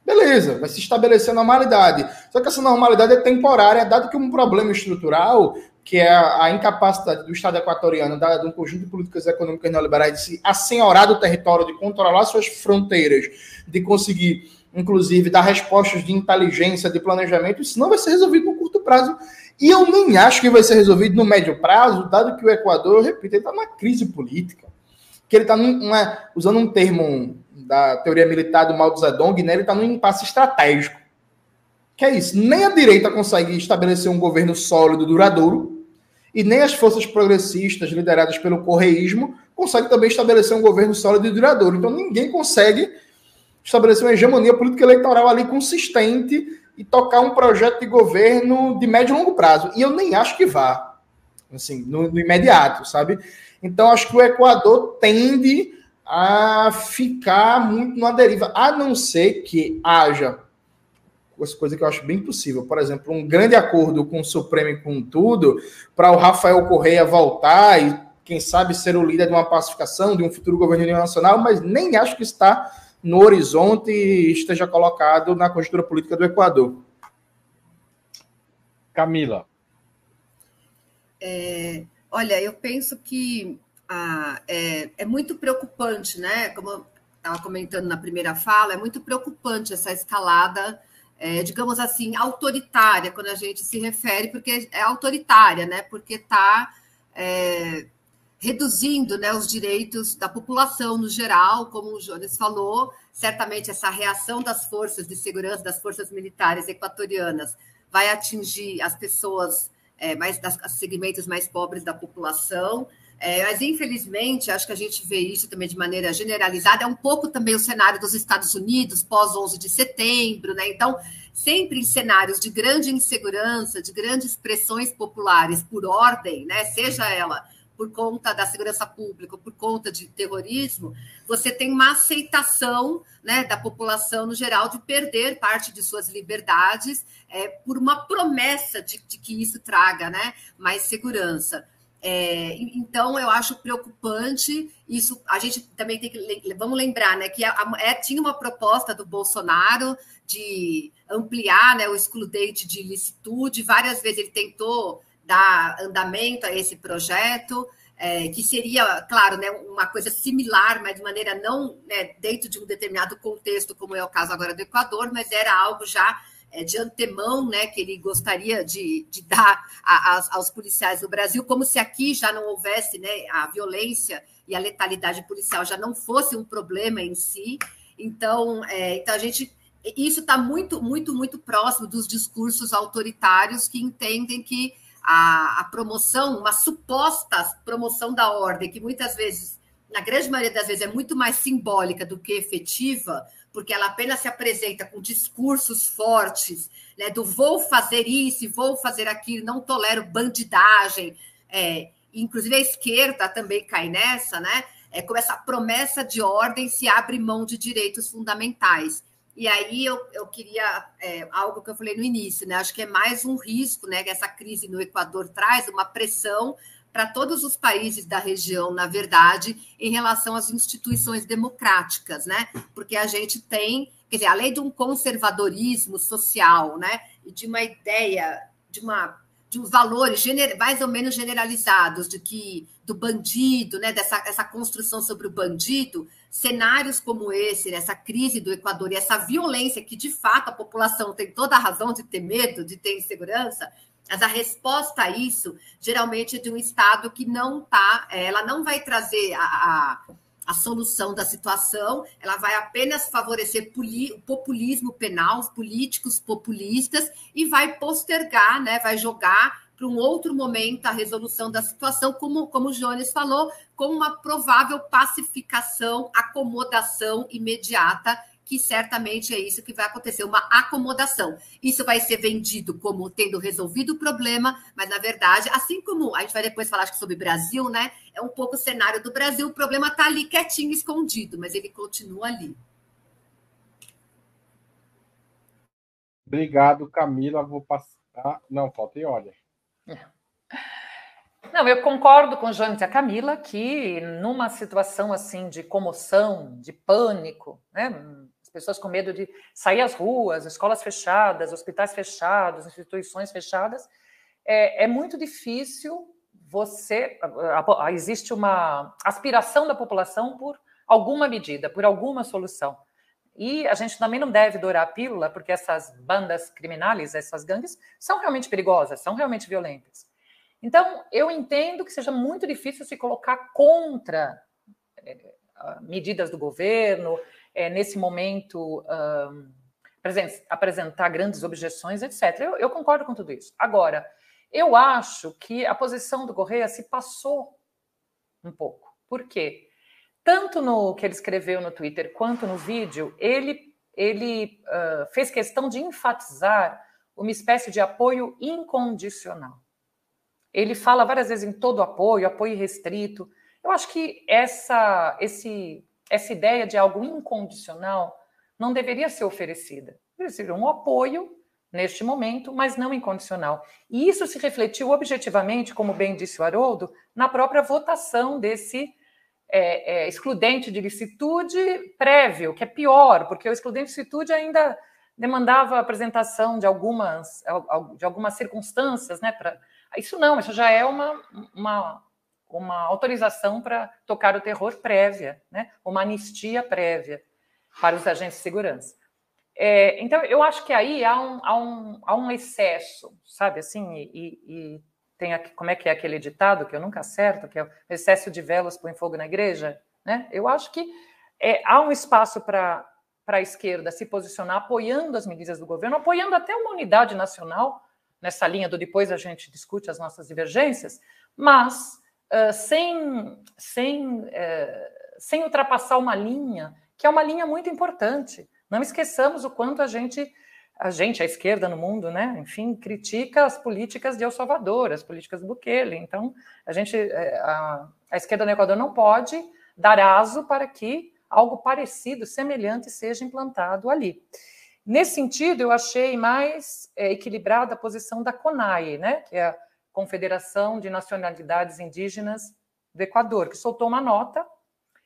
Beleza, vai se estabelecer a normalidade. Só que essa normalidade é temporária, dado que um problema estrutural, que é a, incapacidade do Estado equatoriano, de um conjunto de políticas econômicas neoliberais, de se assenhorar do território, de controlar suas fronteiras, de conseguir, inclusive, dar respostas de inteligência, de planejamento, isso não vai ser resolvido no curto prazo. E eu nem acho que vai ser resolvido no médio prazo, dado que o Equador, eu repito, ele está numa crise política. Que ele está usando um termo da teoria militar do Mao Zedong, né, ele está num impasse estratégico. Que é isso, nem a direita consegue estabelecer um governo sólido, duradouro, e nem as forças progressistas lideradas pelo correísmo conseguem também estabelecer um governo sólido e duradouro. Então ninguém consegue estabelecer uma hegemonia política eleitoral ali consistente e tocar um projeto de governo de médio e longo prazo. E eu nem acho que vá, assim, no, no imediato, sabe? Então acho que o Equador tende a ficar muito na deriva, a não ser que haja coisa que eu acho bem possível. Por exemplo, um grande acordo com o Supremo e com tudo, para o Rafael Correia voltar e, quem sabe, ser o líder de uma pacificação, de um futuro governo nacional, mas nem acho que está no horizonte esteja colocado na conjuntura política do Equador. Camila. É, olha, eu penso que ah, é, é, muito preocupante, né? Como eu estava comentando na primeira fala, é muito preocupante essa escalada, é, digamos assim, autoritária, quando a gente se refere, porque é autoritária, né? Porque está é, reduzindo né, os direitos da população no geral, como o Jones falou. Certamente essa reação das forças de segurança, das forças militares equatorianas, vai atingir as pessoas é, mais das segmentos mais pobres da população. É, mas, infelizmente, acho que a gente vê isso também de maneira generalizada. É um pouco também o cenário dos Estados Unidos, pós 11 de setembro, né? Então, sempre em cenários de grande insegurança, de grandes pressões populares por ordem, né? Seja ela por conta da segurança pública, por conta de terrorismo, você tem uma aceitação né, da população no geral de perder parte de suas liberdades é, por uma promessa de, de que isso traga né, mais segurança. É, então, eu acho preocupante isso. A gente também tem que. Vamos lembrar né, que a, é, tinha uma proposta do Bolsonaro de ampliar né, o excludente de ilicitude. Várias vezes ele tentou dar andamento a esse projeto, é, que seria, claro, né, uma coisa similar, mas de maneira não né, dentro de um determinado contexto, como é o caso agora do Equador, mas era algo já é, de antemão, né, que ele gostaria de, de dar a, a, aos policiais do Brasil, como se aqui já não houvesse né, a violência e a letalidade policial já não fosse um problema em si. Então, é, então a gente isso está muito, muito, muito próximo dos discursos autoritários que entendem que a, a, promoção, uma suposta promoção da ordem, que muitas vezes, na grande maioria das vezes, é muito mais simbólica do que efetiva, porque ela apenas se apresenta com discursos fortes, né, do vou fazer isso, vou fazer aquilo, não tolero bandidagem. É, inclusive a esquerda também cai nessa, né? É, com essa promessa de ordem se abre mão de direitos fundamentais. E aí eu, eu queria é, algo que eu falei no início, né? Acho que é mais um risco, né? Que essa crise no Equador traz uma pressão para todos os países da região, na verdade, em relação às instituições democráticas, né? Porque a gente tem, quer dizer, além de um conservadorismo social, né? E de uma ideia, de uma de valores mais ou menos generalizados de que do bandido, né? Dessa essa construção sobre o bandido, cenários como esse, essa crise do Equador e essa violência que de fato a população tem toda a razão de ter medo, de ter insegurança, mas a resposta a isso, geralmente, é de um Estado que não está, é, ela não vai trazer a, a, a, solução da situação, ela vai apenas favorecer o populismo penal, os políticos populistas, e vai postergar, né, vai jogar para um outro momento a resolução da situação, como, como o Jones falou, com uma provável pacificação, acomodação imediata que certamente é isso que vai acontecer, uma acomodação. Isso vai ser vendido como tendo resolvido o problema, mas na verdade, assim como a gente vai depois falar sobre Brasil, né? É um pouco o cenário do Brasil, o problema está ali quietinho, escondido, mas ele continua ali. Obrigado, Camila. Vou passar. Não, falta e olha. Não, eu concordo com Jones e a Camila que numa situação assim de comoção, de pânico, né, pessoas com medo de sair às ruas, escolas fechadas, hospitais fechados, instituições fechadas, é, é muito difícil você. Existe uma aspiração da população por alguma medida, por alguma solução. E a gente também não deve dourar a pílula, porque essas bandas criminais, essas gangues, são realmente perigosas, são realmente violentas. Então, eu entendo que seja muito difícil se colocar contra é, medidas do governo, é, nesse momento, um, apresentar grandes objeções, etc. Eu, eu, concordo com tudo isso. Agora, eu acho que a posição do Correia se passou um pouco. Por quê? Tanto no que ele escreveu no Twitter quanto no vídeo, ele, ele uh, fez questão de enfatizar uma espécie de apoio incondicional. Ele fala várias vezes em todo apoio, apoio restrito. Eu acho que essa, esse essa ideia de algo incondicional não deveria ser oferecida. Deveria um apoio neste momento, mas não incondicional. E isso se refletiu objetivamente, como bem disse o Haroldo, na própria votação desse é, é, excludente de licitude prévio, que é pior, porque o excludente de licitude ainda demandava a apresentação de algumas, de algumas circunstâncias, né? Pra, isso não, isso já é uma, uma uma autorização para tocar o terror prévia, né? uma anistia prévia para os agentes de segurança. É, então, eu acho que aí há um, há um, há um excesso, sabe assim, e, e tem aqui, como é que é aquele ditado que eu nunca acerto, que é o excesso de velas põe fogo na igreja, né? Eu acho que é, há um espaço para para a esquerda se posicionar apoiando as medidas do governo, apoiando até uma unidade nacional nessa linha do depois a gente discute as nossas divergências, mas uh, sem, sem, uh, sem ultrapassar uma linha, que é uma linha muito importante. Não esqueçamos o quanto a gente, a gente, a esquerda no mundo, né, enfim, critica as políticas de El Salvador, as políticas do Bukele. Então, a gente, eh, a, a esquerda no Equador não pode dar aso para que algo parecido, semelhante, seja implantado ali. Nesse sentido, eu achei mais é, equilibrada a posição da CONAI, né, que é Confederação de Nacionalidades Indígenas do Equador, que soltou uma nota,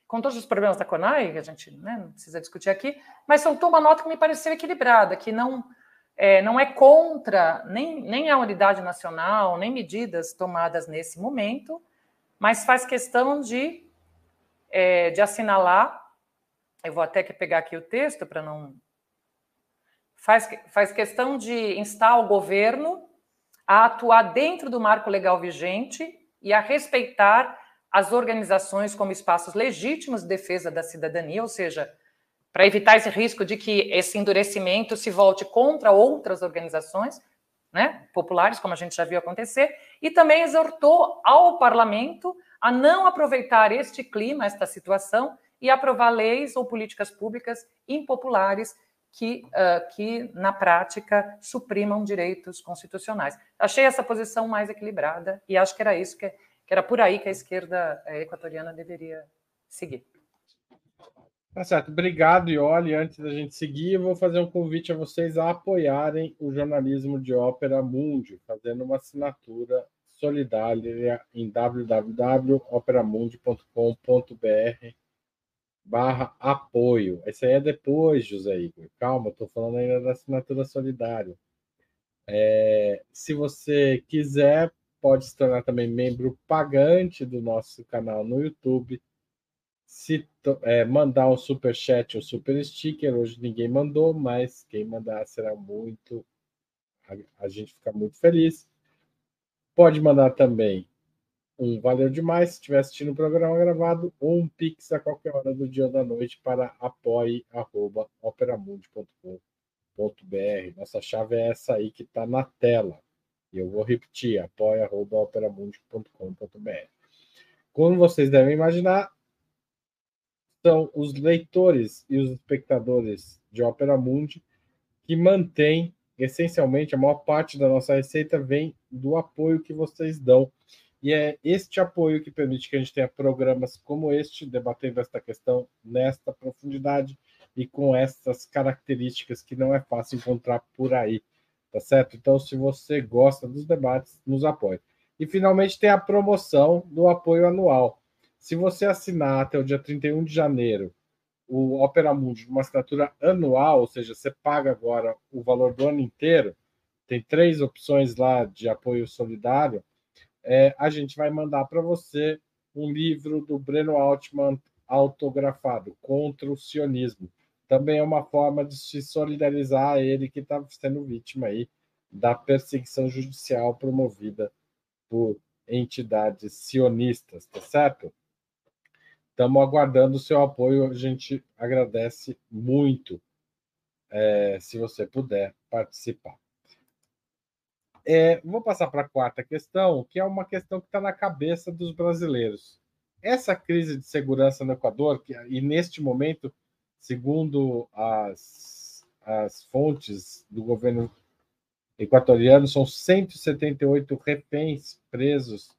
com todos os problemas da CONAI, que a gente né, não precisa discutir aqui, mas soltou uma nota que me pareceu equilibrada, que não é, não é contra nem, nem a unidade nacional, nem medidas tomadas nesse momento, mas faz questão de, é, de assinalar. Eu vou até que pegar aqui o texto para não. Faz, faz questão de instar o governo a atuar dentro do marco legal vigente e a respeitar as organizações como espaços legítimos de defesa da cidadania, ou seja, para evitar esse risco de que esse endurecimento se volte contra outras organizações né, populares, como a gente já viu acontecer, e também exortou ao parlamento a não aproveitar este clima, esta situação, e aprovar leis ou políticas públicas impopulares que, uh, que na prática, suprimam direitos constitucionais. Achei essa posição mais equilibrada e acho que era isso que, que era por aí que a esquerda eh, equatoriana deveria seguir. Tá certo. Obrigado, Ioli. Antes da gente seguir, eu vou fazer um convite a vocês a apoiarem o jornalismo de Ópera Mundi, fazendo uma assinatura solidária em www.operamundi.com.br barra apoio. Esse aí é depois, José Igor. Calma, estou falando ainda da assinatura solidária. É, se você quiser, pode se tornar também membro pagante do nosso canal no YouTube. Se é, mandar um super chat ou super sticker, hoje ninguém mandou, mas quem mandar será muito. A, a gente fica muito feliz. Pode mandar também um valeu demais se estiver assistindo o programa gravado ou um pix a qualquer hora do dia ou da noite para apoie.operamundi.com.br. Nossa chave é essa aí que está na tela. Eu vou repetir, apoia.operamundi.com.br. Como vocês devem imaginar, são os leitores e os espectadores de Opera Mundi que mantêm, essencialmente, a maior parte da nossa receita vem do apoio que vocês dão. E é este apoio que permite que a gente tenha programas como este, debatendo esta questão nesta profundidade e com essas características que não é fácil encontrar por aí, tá certo? Então, se você gosta dos debates, nos apoie. E finalmente tem a promoção do apoio anual. Se você assinar até o dia 31 de janeiro o Opera Mundi uma assinatura anual, ou seja, você paga agora o valor do ano inteiro, tem três opções lá de apoio solidário, é, a gente vai mandar para você um livro do Breno Altman autografado, Contra o Sionismo. Também é uma forma de se solidarizar a ele que está sendo vítima aí da perseguição judicial promovida por entidades sionistas, tá certo? Estamos aguardando o seu apoio. A gente agradece muito é, se você puder participar. É, vou passar para a quarta questão, que é uma questão que está na cabeça dos brasileiros. Essa crise de segurança no Equador, que, e neste momento, segundo as, as fontes do governo equatoriano, são 178 reféns presos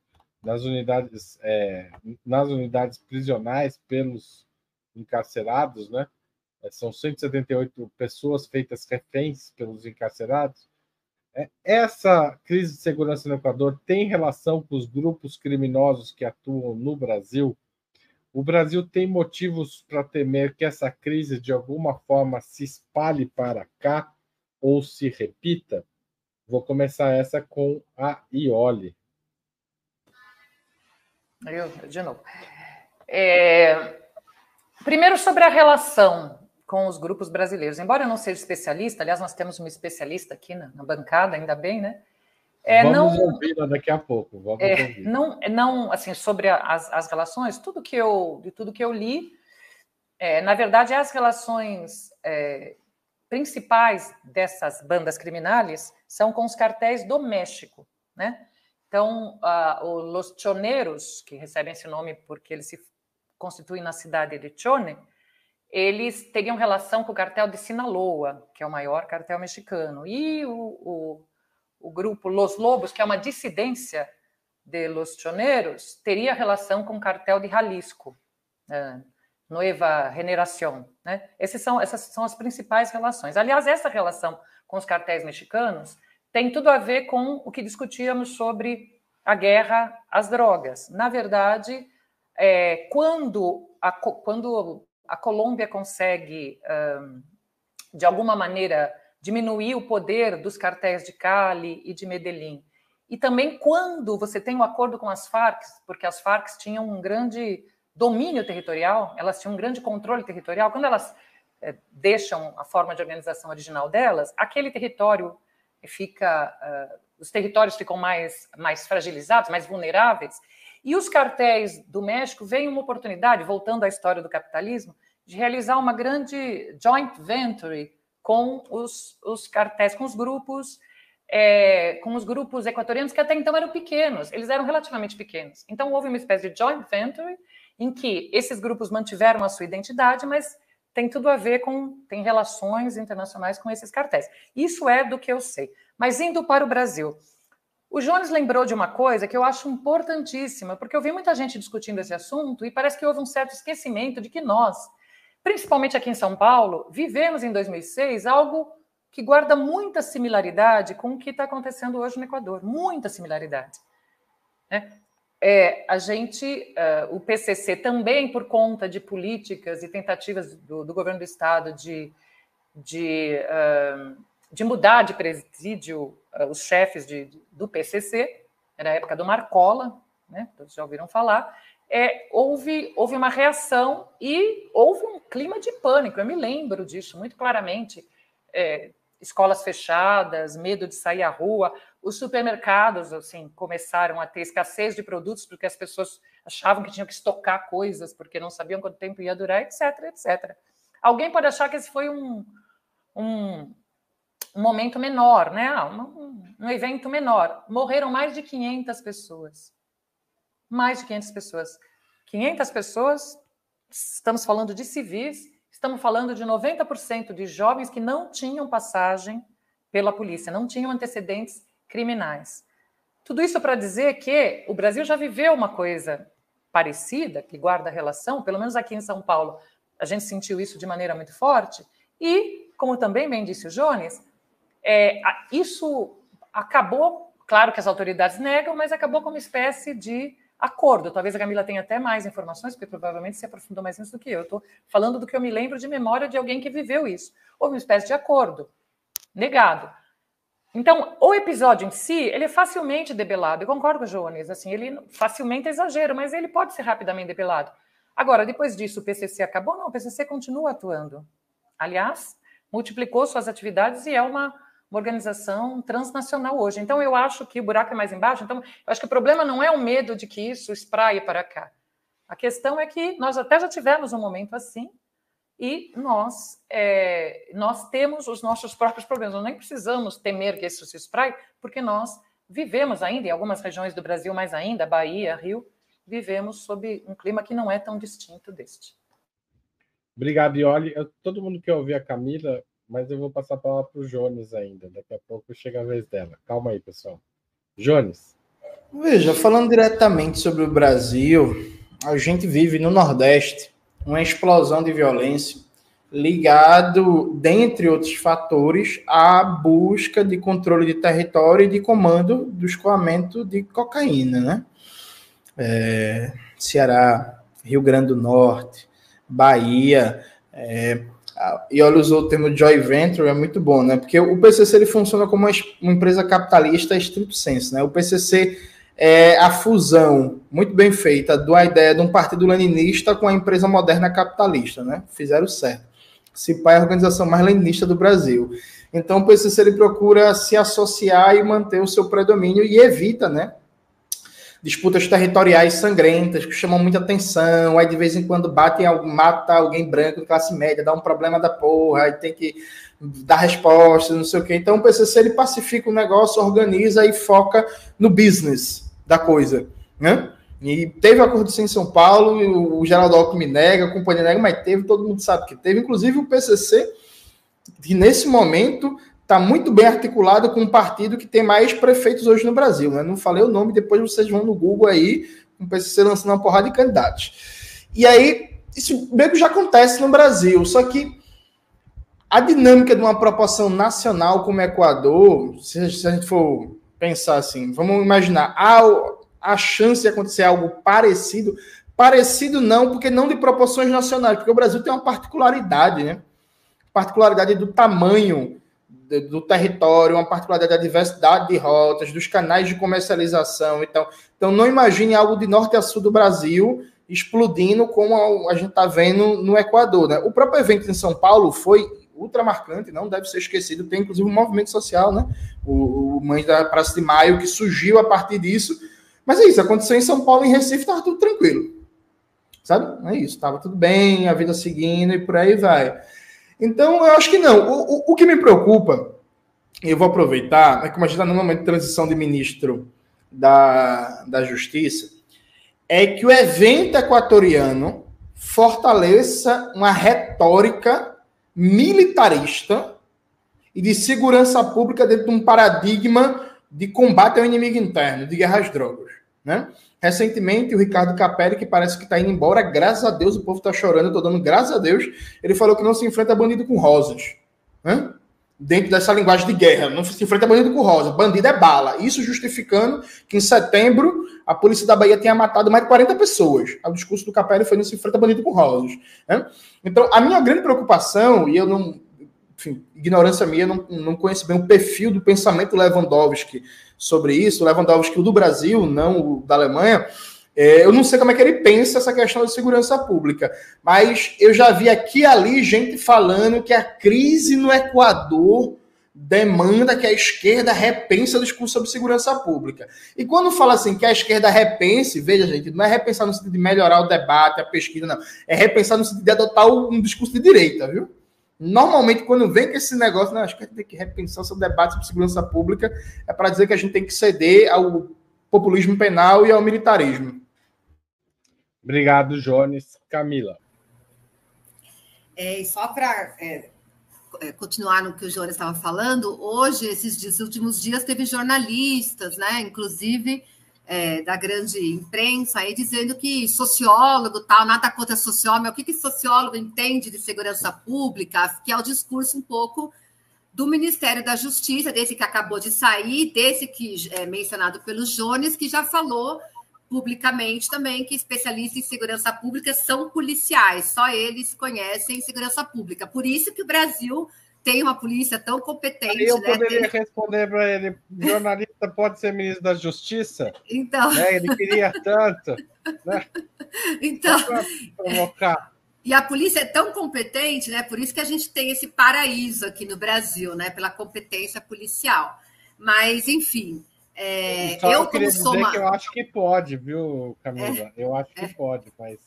nas unidades, é, nas unidades prisionais pelos encarcerados, né? É, são 178 pessoas feitas reféns pelos encarcerados. É, essa crise de segurança no Equador tem relação com os grupos criminosos que atuam no Brasil? O Brasil tem motivos para temer que essa crise de alguma forma se espalhe para cá ou se repita? Vou começar essa com a Iole. Eu, de novo. É, primeiro, sobre a relação com os grupos brasileiros. Embora eu não seja especialista, aliás, nós temos uma especialista aqui na, na bancada, ainda bem, né? É, Vamos não, ouvi-la daqui a pouco. Vamos é, não, não, assim, sobre as, as relações, tudo que eu, de tudo que eu li, é, na verdade, as relações é, principais dessas bandas criminais são com os cartéis do México, né? Então, uh, os choneros, que recebem esse nome porque eles se constituem na cidade de Chone, eles teriam relação com o cartel de Sinaloa, que é o maior cartel mexicano, e o, o, o grupo Los Lobos, que é uma dissidência de Los Choneros, teria relação com o cartel de Jalisco, uh, Nueva Generación. Né? Esses são, essas são as principais relações. Aliás, essa relação com os cartéis mexicanos tem tudo a ver com o que discutíamos sobre a guerra às drogas. Na verdade, é, quando, a, quando a Colômbia consegue, um, de alguma maneira, diminuir o poder dos cartéis de Cali e de Medellín, e também quando você tem um acordo com as Farc, porque as Farc tinham um grande domínio territorial, elas tinham um grande controle territorial, quando elas é, deixam a forma de organização original delas, aquele território fica, uh, os territórios ficam mais, mais fragilizados, mais vulneráveis. E os cartéis do México veem uma oportunidade, voltando à história do capitalismo, de realizar uma grande joint venture com os, os cartéis, com os grupos, é, com os grupos equatorianos que até então eram pequenos, eles eram relativamente pequenos. Então houve uma espécie de joint venture em que esses grupos mantiveram a sua identidade, mas tem tudo a ver com, tem relações internacionais com esses cartéis. Isso é do que eu sei. Mas indo para o Brasil, o Jones lembrou de uma coisa que eu acho importantíssima, porque eu vi muita gente discutindo esse assunto e parece que houve um certo esquecimento de que nós, principalmente aqui em São Paulo, vivemos em 2006 algo que guarda muita similaridade com o que está acontecendo hoje no Equador, muita similaridade. Né? é, a gente, uh, o PCC também, por conta de políticas e tentativas do, do governo do Estado de, de, uh, de mudar de presídio uh, os chefes de, do PCC, era a época do Marcola, né, todos já ouviram falar, é, houve, houve uma reação e houve um clima de pânico, eu me lembro disso muito claramente, é, escolas fechadas, medo de sair à rua, os supermercados assim começaram a ter escassez de produtos porque as pessoas achavam que tinham que estocar coisas porque não sabiam quanto tempo ia durar, etc, etc. Alguém pode achar que esse foi um, um, um momento menor, né? Ah, um, um evento menor. Morreram mais de 500 pessoas. Mais de 500 pessoas. 500 pessoas, estamos falando de civis, estamos falando de 90% de jovens que não tinham passagem pela polícia, não tinham antecedentes criminais. Tudo isso para dizer que o Brasil já viveu uma coisa parecida, que guarda relação, pelo menos aqui em São Paulo, a gente sentiu isso de maneira muito forte, e, como também bem disse o Jones, é, isso acabou, claro que as autoridades negam, mas acabou como uma espécie de acordo. Talvez a Camila tenha até mais informações, porque provavelmente se aprofundou mais nisso do que eu. Estou falando do que eu me lembro de memória de alguém que viveu isso. Houve uma espécie de acordo negado. Então, o episódio em si, ele é facilmente debelado. Eu concordo com o Jones, assim, ele facilmente é exagero, mas ele pode ser rapidamente debelado. Agora, depois disso, o PCC acabou? Não, o PCC continua atuando. Aliás, multiplicou suas atividades e é uma uma organização transnacional hoje. Então, eu acho que o buraco é mais embaixo. Então, eu acho que o problema não é o medo de que isso espraie para cá. A questão é que nós até já tivemos um momento assim e nós, é, nós temos os nossos próprios problemas. Nós nem precisamos temer que isso se espraie, porque nós vivemos ainda, em algumas regiões do Brasil mais ainda, Bahia, Rio, vivemos sob um clima que não é tão distinto deste. Obrigado, Ioli. todo mundo que ouvir a Camila mas eu vou passar a palavra para o Jones ainda. Daqui a pouco chega a vez dela. Calma aí, pessoal. Jones. Veja, falando diretamente sobre o Brasil, a gente vive no Nordeste uma explosão de violência ligado, dentre outros fatores, à busca de controle de território e de comando do escoamento de cocaína, né? É, Ceará, Rio Grande do Norte, Bahia, é, e olha, usou o termo joy venture, é muito bom, né? Porque o PCC ele funciona como uma empresa capitalista estrito senso, né? O PCC é a fusão muito bem feita da ideia de um partido leninista com a empresa moderna capitalista, né? Fizeram certo. CIPA é a organização mais leninista do Brasil. Então, o PCC ele procura se associar e manter o seu predomínio e evita, né? Disputas territoriais sangrentas que chamam muita atenção, aí de vez em quando batem, mata alguém branco de classe média, dá um problema da porra, aí tem que dar resposta, não sei o quê. Então o PCC ele pacifica o negócio, organiza e foca no business da coisa, né? E teve acordo em São Paulo, o Geraldo Alckmin nega, a companhia nega, mas teve, todo mundo sabe que teve, inclusive o PCC, que nesse momento está muito bem articulado com um partido que tem mais prefeitos hoje no Brasil. Né? Não falei o nome, depois vocês vão no Google aí, o PCC lançando uma porrada de candidatos. E aí, isso meio que já acontece no Brasil, só que a dinâmica de uma proporção nacional como Equador, se a gente for pensar assim, vamos imaginar, há a chance de acontecer algo parecido, parecido não, porque não de proporções nacionais, porque o Brasil tem uma particularidade, né? Particularidade do tamanho do território, uma particularidade da diversidade de rotas, dos canais de comercialização. Então, então não imagine algo de norte a sul do Brasil explodindo como a gente está vendo no Equador. Né? O próprio evento em São Paulo foi ultramarcante, não deve ser esquecido. Tem inclusive um movimento social, né? O, o Mães da Praça de Maio, que surgiu a partir disso. Mas é isso, aconteceu em São Paulo, em Recife, estava tudo tranquilo. Sabe? É isso, estava tudo bem, a vida seguindo e por aí vai. Então, eu acho que não. O, o, o que me preocupa, e eu vou aproveitar, é como a gente está no momento de transição de ministro da, da Justiça, é que o evento equatoriano fortaleça uma retórica militarista e de segurança pública dentro de um paradigma de combate ao inimigo interno, de guerra às drogas. Né? Recentemente, o Ricardo Capelli, que parece que está indo embora, graças a Deus, o povo está chorando, eu estou dando graças a Deus, ele falou que não se enfrenta bandido com rosas. Né? Dentro dessa linguagem de guerra, não se enfrenta bandido com rosa, bandido é bala. Isso justificando que em setembro a polícia da Bahia tenha matado mais de 40 pessoas. O discurso do Capelli foi não se enfrenta bandido com rosas. Então, a minha grande preocupação, e eu não, enfim, ignorância minha, não, não conheço bem o perfil do pensamento Lewandowski sobre isso, o Lewandowski do Brasil, não o da Alemanha, é, eu não sei como é que ele pensa essa questão de segurança pública, mas eu já vi aqui e ali gente falando que a crise no Equador demanda que a esquerda repense o discurso sobre segurança pública. E quando fala assim que a esquerda repense, veja, gente, não é repensar no sentido de melhorar o debate, a pesquisa, não. É repensar no sentido de adotar um discurso de direita, viu? Normalmente, quando vem com esse negócio, não, acho que a gente tem que repensar seu debate sobre segurança pública, é para dizer que a gente tem que ceder ao populismo penal e ao militarismo. Obrigado, Jones. Camila. É, só para é, é, continuar no que o Jones estava falando, hoje, esses dias, últimos dias, teve jornalistas, né, inclusive é, da grande imprensa, aí dizendo que sociólogo, tal, nada contra sociólogo, mas o que, que sociólogo entende de segurança pública, que é o discurso um pouco do Ministério da Justiça, desse que acabou de sair, desse que é mencionado pelo Jones, que já falou publicamente também que especialistas em segurança pública são policiais, só eles conhecem segurança pública. Por isso que o Brasil tem uma polícia tão competente. eu né? poderia tem... responder para ele: jornalista pode ser ministro da Justiça? Então. Né? Ele queria tanto. Né? Então. provocar. E a polícia é tão competente, né? Por isso que a gente tem esse paraíso aqui no Brasil, né? Pela competência policial. Mas, enfim, é, eu, eu como sou uma... que eu acho que pode, viu, Camila? É, eu acho que é. pode, mas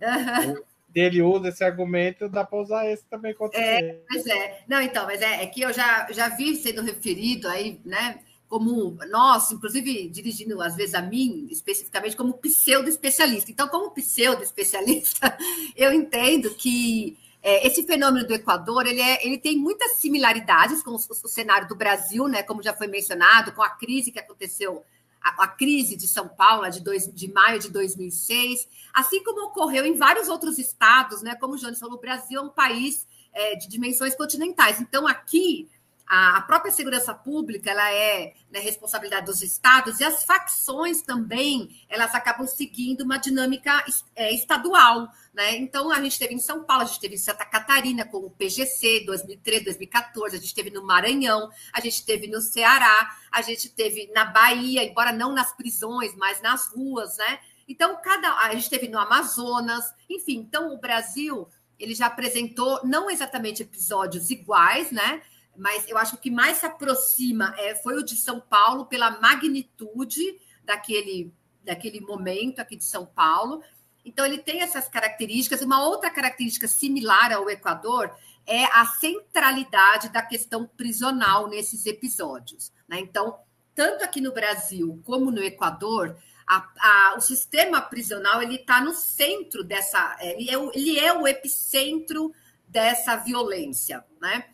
uhum. Ele usa esse argumento, dá para usar esse também contra é, ele. Mas é, não, então, mas é, é, que eu já, já vi sendo referido aí, né? Como nós, inclusive dirigindo às vezes a mim, especificamente, como pseudo-especialista. Então, como pseudo-especialista, eu entendo que é, esse fenômeno do Equador, ele, é, ele tem muitas similaridades com o, o, cenário do Brasil, né, como já foi mencionado, com a crise que aconteceu, a, a crise de São Paulo, de, dois, de maio de 2006, assim como ocorreu em vários outros estados, né, como o Jones falou, o Brasil é um país é, de dimensões continentais. Então, aqui, a própria segurança pública ela é né, responsabilidade dos estados e as facções também elas acabam seguindo uma dinâmica é, estadual, né? Então a gente teve em São Paulo, a gente teve em Santa Catarina com o PGC 2013, 2014, a gente teve no Maranhão, a gente teve no Ceará, a gente teve na Bahia, embora não nas prisões, mas nas ruas, né? Então cada a gente teve no Amazonas, enfim, então o Brasil ele já apresentou não exatamente episódios iguais, né? mas eu acho que o que mais se aproxima é, foi o de São Paulo, pela magnitude daquele, daquele momento aqui de São Paulo. Então, ele tem essas características. Uma outra característica similar ao Equador é a centralidade da questão prisional nesses episódios. Né? Então, tanto aqui no Brasil como no Equador, a, a, o sistema prisional ele está no centro dessa, ele é, o, ele é o epicentro dessa violência, né?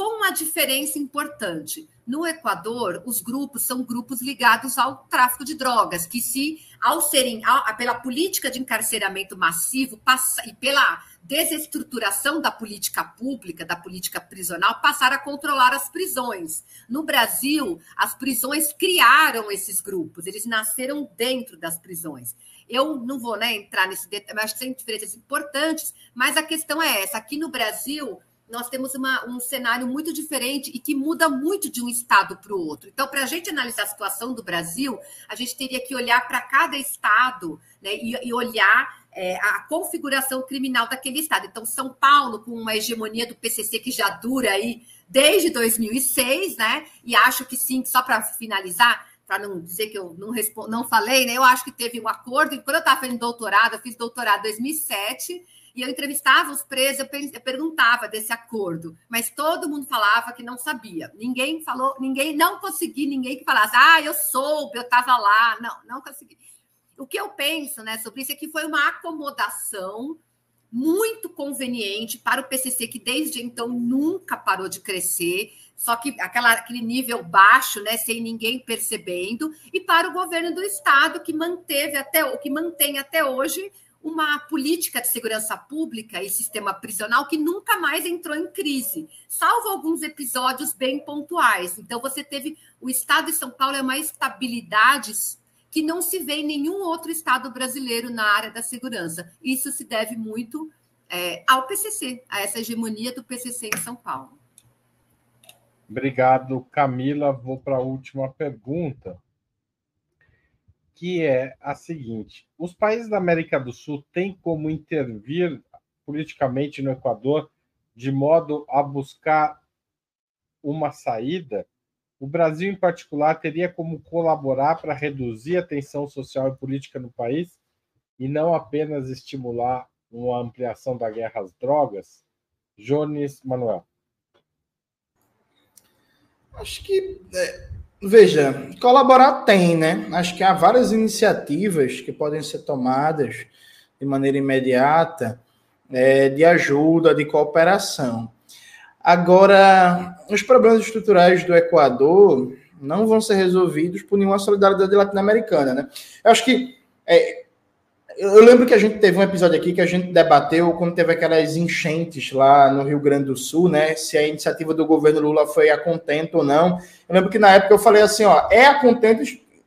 Com uma diferença importante. No Equador, os grupos são grupos ligados ao tráfico de drogas, que se, ao serem, ao, pela política de encarceramento massivo passa, e pela desestruturação da política pública, da política prisional, passaram a controlar as prisões. No Brasil, as prisões criaram esses grupos, eles nasceram dentro das prisões. Eu não vou né, entrar nesse detalhe, que são diferenças importantes, mas a questão é essa: aqui no Brasil, nós temos uma, um cenário muito diferente e que muda muito de um estado para o outro. Então, para a gente analisar a situação do Brasil, a gente teria que olhar para cada estado né, e, e olhar é, a configuração criminal daquele estado. Então, São Paulo, com uma hegemonia do PCC que já dura aí desde 2006, né? E acho que sim, só para finalizar, para não dizer que eu não, não falei, né? Eu acho que teve um acordo. Quando eu estava fazendo doutorado, eu fiz doutorado em 2007 e eu entrevistava os presos, eu perguntava desse acordo, mas todo mundo falava que não sabia. Ninguém falou, ninguém, não consegui ninguém que falasse, ah, eu soube, eu estava lá. Não, não consegui. O que eu penso né, sobre isso é que foi uma acomodação muito conveniente para o PCC, que desde então nunca parou de crescer, só que aquela, aquele nível baixo, né, sem ninguém percebendo, e para o governo do estado, que manteve até o que mantém até hoje uma política de segurança pública e sistema prisional que nunca mais entrou em crise, salvo alguns episódios bem pontuais. Então, você teve o estado de São Paulo é uma estabilidade que não se vê em nenhum outro estado brasileiro na área da segurança. Isso se deve muito é, ao PCC, a essa hegemonia do PCC em São Paulo. Obrigado, Camila. Vou para a última pergunta que é a seguinte: os países da América do Sul têm como intervir politicamente no Equador de modo a buscar uma saída? O Brasil, em particular, teria como colaborar para reduzir a tensão social e política no país e não apenas estimular uma ampliação da guerra às drogas? Jones Manuel. Acho que, é, veja, colaborar tem, né? Acho que há várias iniciativas que podem ser tomadas de maneira imediata é, de ajuda, de cooperação. Agora, os problemas estruturais do Equador não vão ser resolvidos por nenhuma solidariedade latino-americana, né? Eu acho que é, eu lembro que a gente teve um episódio aqui que a gente debateu quando teve aquelas enchentes lá no Rio Grande do Sul, né? Se a iniciativa do governo Lula foi a contento ou não. Eu lembro que na época eu falei assim, ó, é a contento,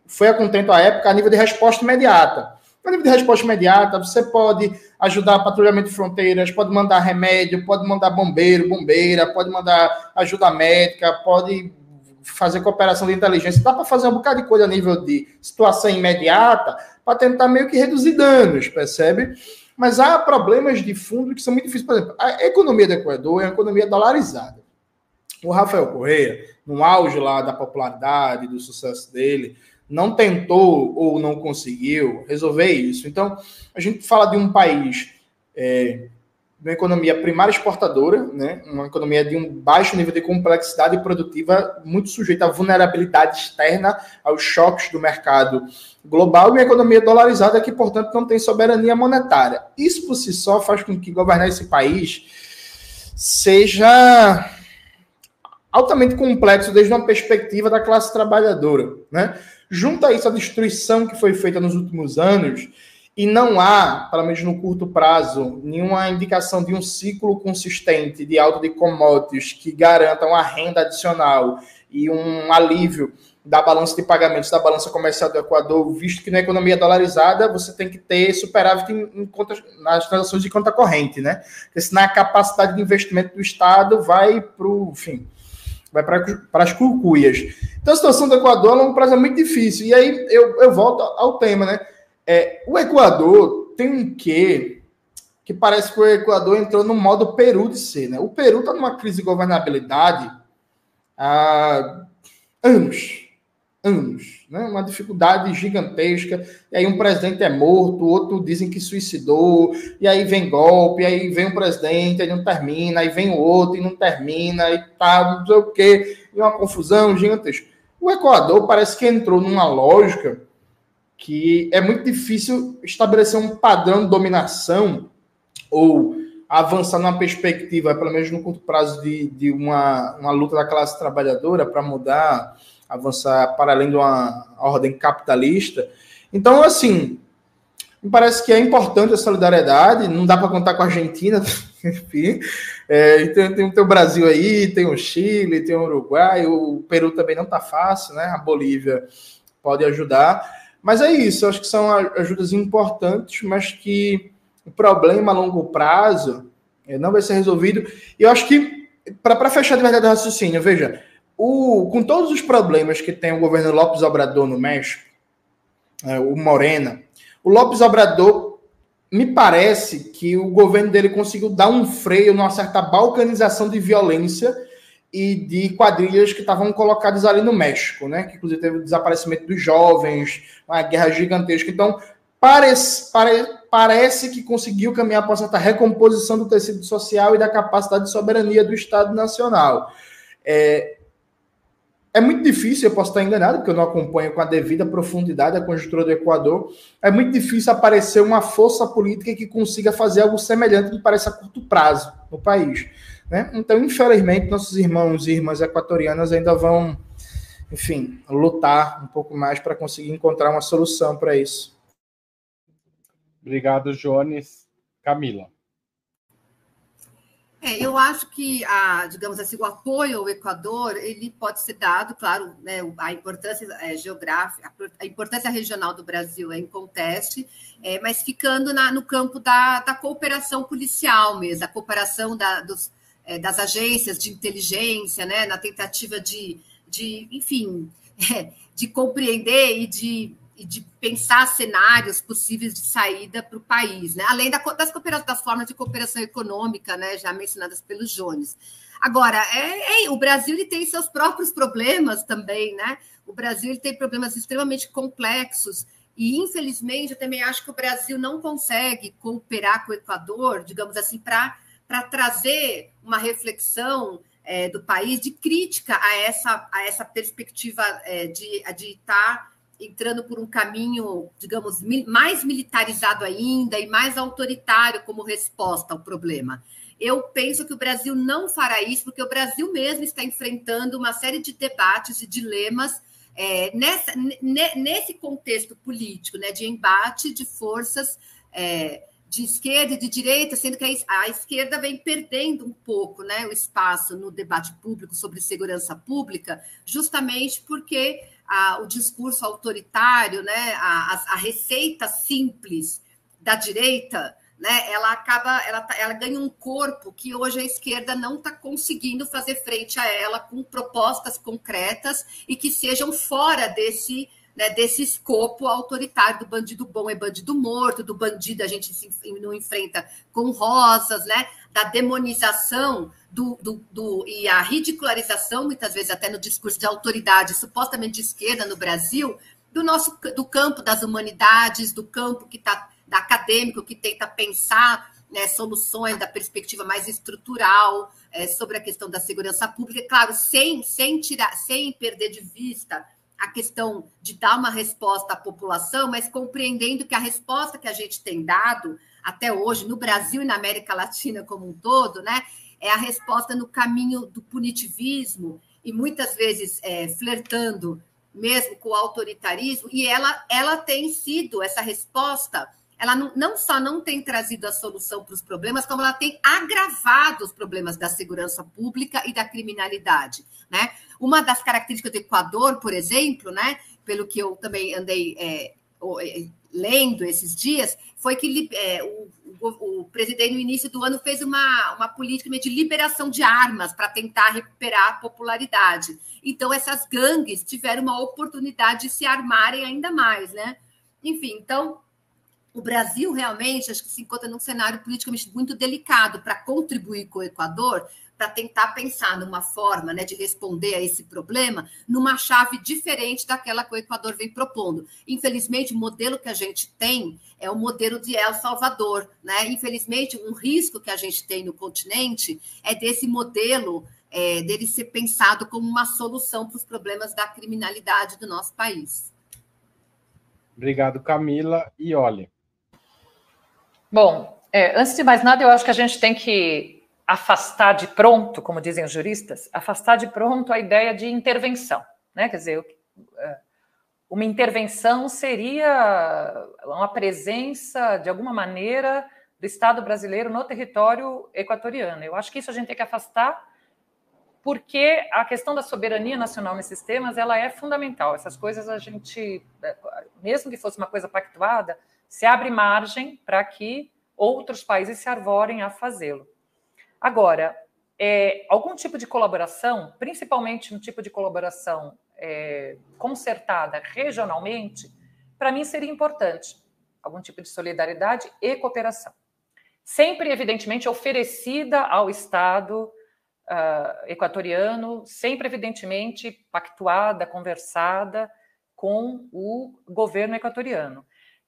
foi a contento à época a nível de resposta imediata. A nível de resposta imediata, você pode ajudar patrulhamento de fronteiras, pode mandar remédio, pode mandar bombeiro, bombeira, pode mandar ajuda médica, pode fazer cooperação de inteligência, dá para fazer um bocado de coisa a nível de situação imediata para tentar meio que reduzir danos, percebe? Mas há problemas de fundo que são muito difíceis. Por exemplo, a economia do Equador é uma economia dolarizada. O Rafael Correia, no auge lá da popularidade, do sucesso dele, não tentou ou não conseguiu resolver isso. Então, a gente fala de um país é, uma economia primária exportadora, né? uma economia de um baixo nível de complexidade produtiva, muito sujeita à vulnerabilidade externa, aos choques do mercado global, e uma economia dolarizada que, portanto, não tem soberania monetária. Isso por si só faz com que governar esse país seja altamente complexo desde uma perspectiva da classe trabalhadora. Né? Junta isso à destruição que foi feita nos últimos anos e não há, pelo menos no curto prazo, nenhuma indicação de um ciclo consistente de alta de commodities que garanta uma renda adicional e um alívio da balança de pagamentos da balança comercial do Equador, visto que na economia dolarizada você tem que ter superávit em, em contas, nas transações de conta corrente, né? Porque senão a capacidade de investimento do Estado vai para o, enfim, vai para as curcuias. Então a situação do Equador a longo prazo é muito difícil. E aí eu, eu volto ao tema, né? É, o Equador tem um quê que parece que o Equador entrou no modo Peru de ser, né? O Peru está numa crise de governabilidade há anos, anos, né? Uma dificuldade gigantesca. E aí um presidente é morto, outro dizem que suicidou, e aí vem golpe, aí vem o presidente, aí não termina, aí vem o outro e não termina, e tá, não sei o quê, e uma confusão gigantesca. O Equador parece que entrou numa lógica que é muito difícil estabelecer um padrão de dominação ou avançar numa perspectiva, pelo menos no curto prazo, de, de uma, uma luta da classe trabalhadora para mudar, avançar para além de uma ordem capitalista. Então, assim, me parece que é importante a solidariedade, não dá para contar com a Argentina, enfim. É, tem, tem, tem, o Brasil aí, tem o Chile, tem o Uruguai, o Peru também não está fácil, né? A Bolívia pode ajudar. Mas é isso, acho que são ajudas importantes, mas que o problema a longo prazo eh, não vai ser resolvido. E eu acho que, para fechar de verdade o raciocínio, veja, o, com todos os problemas que tem o governo Lopes Obrador no México, é, o Morena, o Lopes Obrador, me parece que o governo dele conseguiu dar um freio numa certa balcanização de violência e de quadrilhas que estavam colocadas ali no México, né? Que inclusive teve o desaparecimento dos jovens, uma guerra gigantesca. Então, parece, pare, parece que conseguiu caminhar para certa recomposição do tecido social e da capacidade de soberania do Estado Nacional. É, é muito difícil, eu posso estar enganado, porque eu não acompanho com a devida profundidade a conjuntura do Equador. É muito difícil aparecer uma força política que consiga fazer algo semelhante que parece a curto prazo no país. Né? Então, infelizmente, nossos irmãos e irmãs equatorianas ainda vão, enfim, lutar um pouco mais para conseguir encontrar uma solução para isso. Obrigado, Jones. Camila. É, eu acho que a, digamos assim, o apoio ao Equador ele pode ser dado, claro, né, a importância é, geográfica, a importância regional do Brasil é em conteste, é, mas ficando na, no campo da, da cooperação policial mesmo, a cooperação da, dos, é, das agências de inteligência, né, na tentativa de, de enfim, é, de compreender e de, e de pensar cenários possíveis de saída para o país, né? além da, das, das formas de cooperação econômica, né, já mencionadas pelos Jones. Agora, é, é, o Brasil ele tem seus próprios problemas também, né? O Brasil ele tem problemas extremamente complexos e, infelizmente, eu também acho que o Brasil não consegue cooperar com o Equador, digamos assim, para para trazer uma reflexão é, do país de crítica a essa, a essa perspectiva é, de estar tá entrando por um caminho, digamos, mais militarizado ainda e mais autoritário como resposta ao problema. Eu penso que o Brasil não fará isso, porque o Brasil mesmo está enfrentando uma série de debates e dilemas é, nessa, nesse contexto político, né, de embate de forças é, de esquerda e de direita, sendo que a, esquerda vem perdendo um pouco né, o espaço no debate público sobre segurança pública, justamente porque a, o discurso autoritário, né, a, a, receita simples da direita, né, ela acaba, ela, tá, ela ganha um corpo que hoje a esquerda não está conseguindo fazer frente a ela com propostas concretas e que sejam fora desse né, desse escopo autoritário do bandido bom é bandido morto, do bandido a gente se, não enfrenta com rosas, né, da demonização do, do, do, e a ridicularização, muitas vezes até no discurso de autoridade supostamente esquerda no Brasil, do nosso do campo das humanidades, do campo que está acadêmico que tenta pensar né, soluções da perspectiva mais estrutural é, sobre a questão da segurança pública, claro, sem, sem tirar, sem perder de vista a questão de dar uma resposta à população, mas compreendendo que a resposta que a gente tem dado até hoje no Brasil e na América Latina como um todo, né, é a resposta no caminho do punitivismo e muitas vezes é, flertando mesmo com o autoritarismo, e ela, ela tem sido essa resposta ela não, não, só não tem trazido a solução para os problemas, como ela tem agravado os problemas da segurança pública e da criminalidade. Né? Uma das características do Equador, por exemplo, né, pelo que eu também andei é, é lendo esses dias, foi que é, o, o, o, presidente, no início do ano, fez uma, uma política de liberação de armas para tentar recuperar a popularidade. Então, essas gangues tiveram uma oportunidade de se armarem ainda mais. Né? Enfim, então o Brasil realmente acho que se encontra num cenário politicamente muito delicado para contribuir com o Equador, para tentar pensar numa forma né, de responder a esse problema numa chave diferente daquela que o Equador vem propondo. Infelizmente, o modelo que a gente tem é o modelo de El Salvador. Né? Infelizmente, um risco que a gente tem no continente é desse modelo é, dele ser pensado como uma solução para os problemas da criminalidade do nosso país. Obrigado, Camila. E olha, Bom, é, antes de mais nada, eu acho que a gente tem que afastar de pronto, como dizem os juristas, afastar de pronto a ideia de intervenção. Né? Quer dizer, é, uma intervenção seria uma presença, de alguma maneira, do Estado brasileiro no território equatoriano. Eu acho que isso a gente tem que afastar, porque a questão da soberania nacional nesses temas ela é fundamental. Essas coisas a gente, é, mesmo que fosse uma coisa pactuada, se abre margem para que outros países se arvorem a fazê-lo. Agora, é, algum tipo de colaboração, principalmente um tipo de colaboração é, concertada regionalmente, para mim seria importante. Algum tipo de solidariedade e cooperação. Sempre, evidentemente, oferecida ao Estado uh, equatoriano, sempre, evidentemente, pactuada, conversada com o governo equatoriano.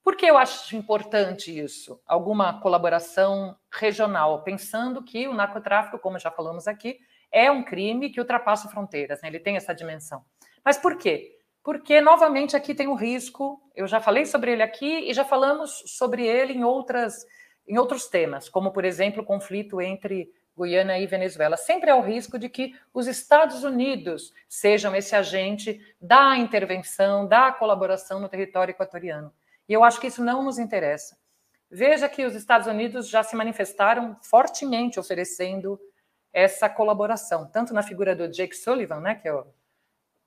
Por que eu acho importante isso? Alguma colaboração regional, pensando que o narcotráfico, como já falamos aqui, é um crime que ultrapassa fronteiras, né? ele tem essa dimensão. Mas por quê? Porque, novamente, aqui tem um risco, eu já falei sobre ele aqui e já falamos sobre ele em, outras, em outros temas, como, por exemplo, o conflito entre Guiana e Venezuela. Sempre há o risco de que os Estados Unidos sejam esse agente da intervenção, da colaboração no território equatoriano. E eu acho que isso não nos interessa. Veja que os Estados Unidos já se manifestaram fortemente oferecendo essa colaboração, tanto na figura do Jake Sullivan, né, que é o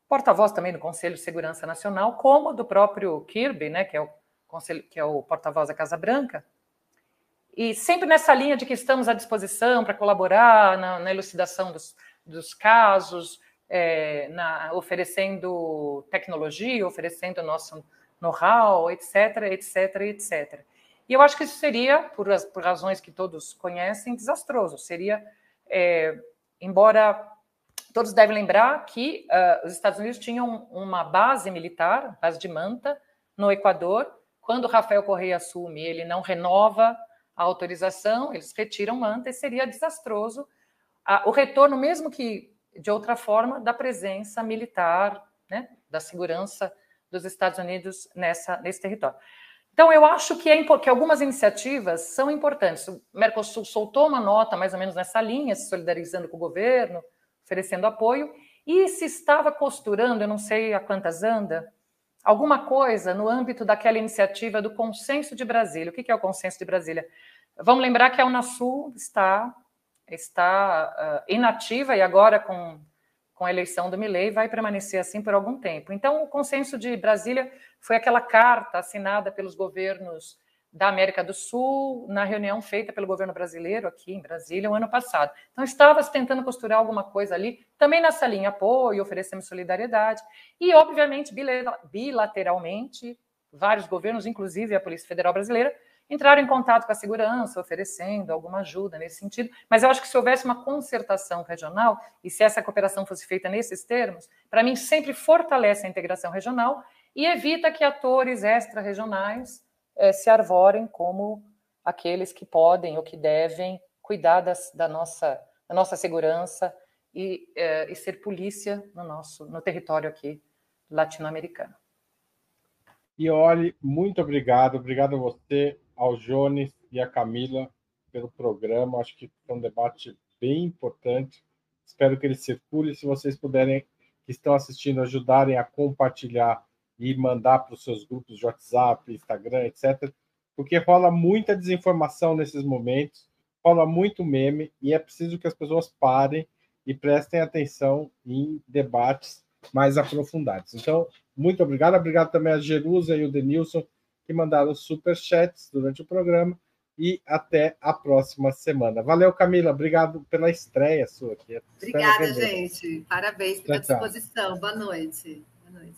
porta-voz também do Conselho de Segurança Nacional, como do próprio Kirby, né, que é o, conselho, que é o porta-voz da Casa Branca. E sempre nessa linha de que estamos à disposição para colaborar na, na elucidação dos, dos casos, é, na, oferecendo tecnologia, oferecendo nosso know-how, etc, etc, etc. E eu acho que isso seria, por, por razões que todos conhecem, desastroso. Seria, é, embora todos devem lembrar que uh, os Estados Unidos tinham uma base militar, base de Manta, no Equador. Quando Rafael Correia assume, ele não renova a autorização, eles retiram manta e seria desastroso o retorno, mesmo que de outra forma, da presença militar, né, da segurança dos Estados Unidos nessa, nesse território. Então, eu acho que, é, que algumas iniciativas são importantes. O Mercosul soltou uma nota mais ou menos nessa linha, se solidarizando com o governo, oferecendo apoio, e se estava costurando, eu não sei a quantas anda, alguma coisa no âmbito daquela iniciativa do Consenso de Brasília. O que é o Consenso de Brasília? Vamos lembrar que a Unasul está, está uh, inativa e agora com, com a eleição do Milley vai permanecer assim por algum tempo. Então, o Consenso de Brasília foi aquela carta assinada pelos governos da América do Sul na reunião feita pelo governo brasileiro aqui em Brasília o ano passado. Então estava se tentando costurar alguma coisa ali, também nessa linha apoio, oferecemos solidariedade e obviamente bilateralmente vários governos, inclusive a Polícia Federal Brasileira, entraram em contato com a segurança, oferecendo alguma ajuda nesse sentido. Mas eu acho que se houvesse uma concertação regional e se essa cooperação fosse feita nesses termos, para mim sempre fortalece a integração regional e evita que atores extra-regionais é, se arvorem como aqueles que podem ou que devem cuidar das, da, nossa, da nossa segurança e, é, e ser polícia no nosso no território aqui latino-americano. E muito obrigado, obrigado a você, ao Jones e a Camila pelo programa. Acho que foi um debate bem importante. Espero que ele circule. Se vocês puderem, que estão assistindo, ajudarem a compartilhar e mandar para os seus grupos de WhatsApp, Instagram, etc. Porque rola muita desinformação nesses momentos, rola muito meme e é preciso que as pessoas parem e prestem atenção em debates mais aprofundados. Então, muito obrigado. Obrigado também a Jerusa e o Denilson que mandaram super chats durante o programa e até a próxima semana. Valeu, Camila. Obrigado pela estreia sua aqui. Obrigada, gente. Parabéns pela tchau, disposição. Tchau. Boa noite. Boa noite.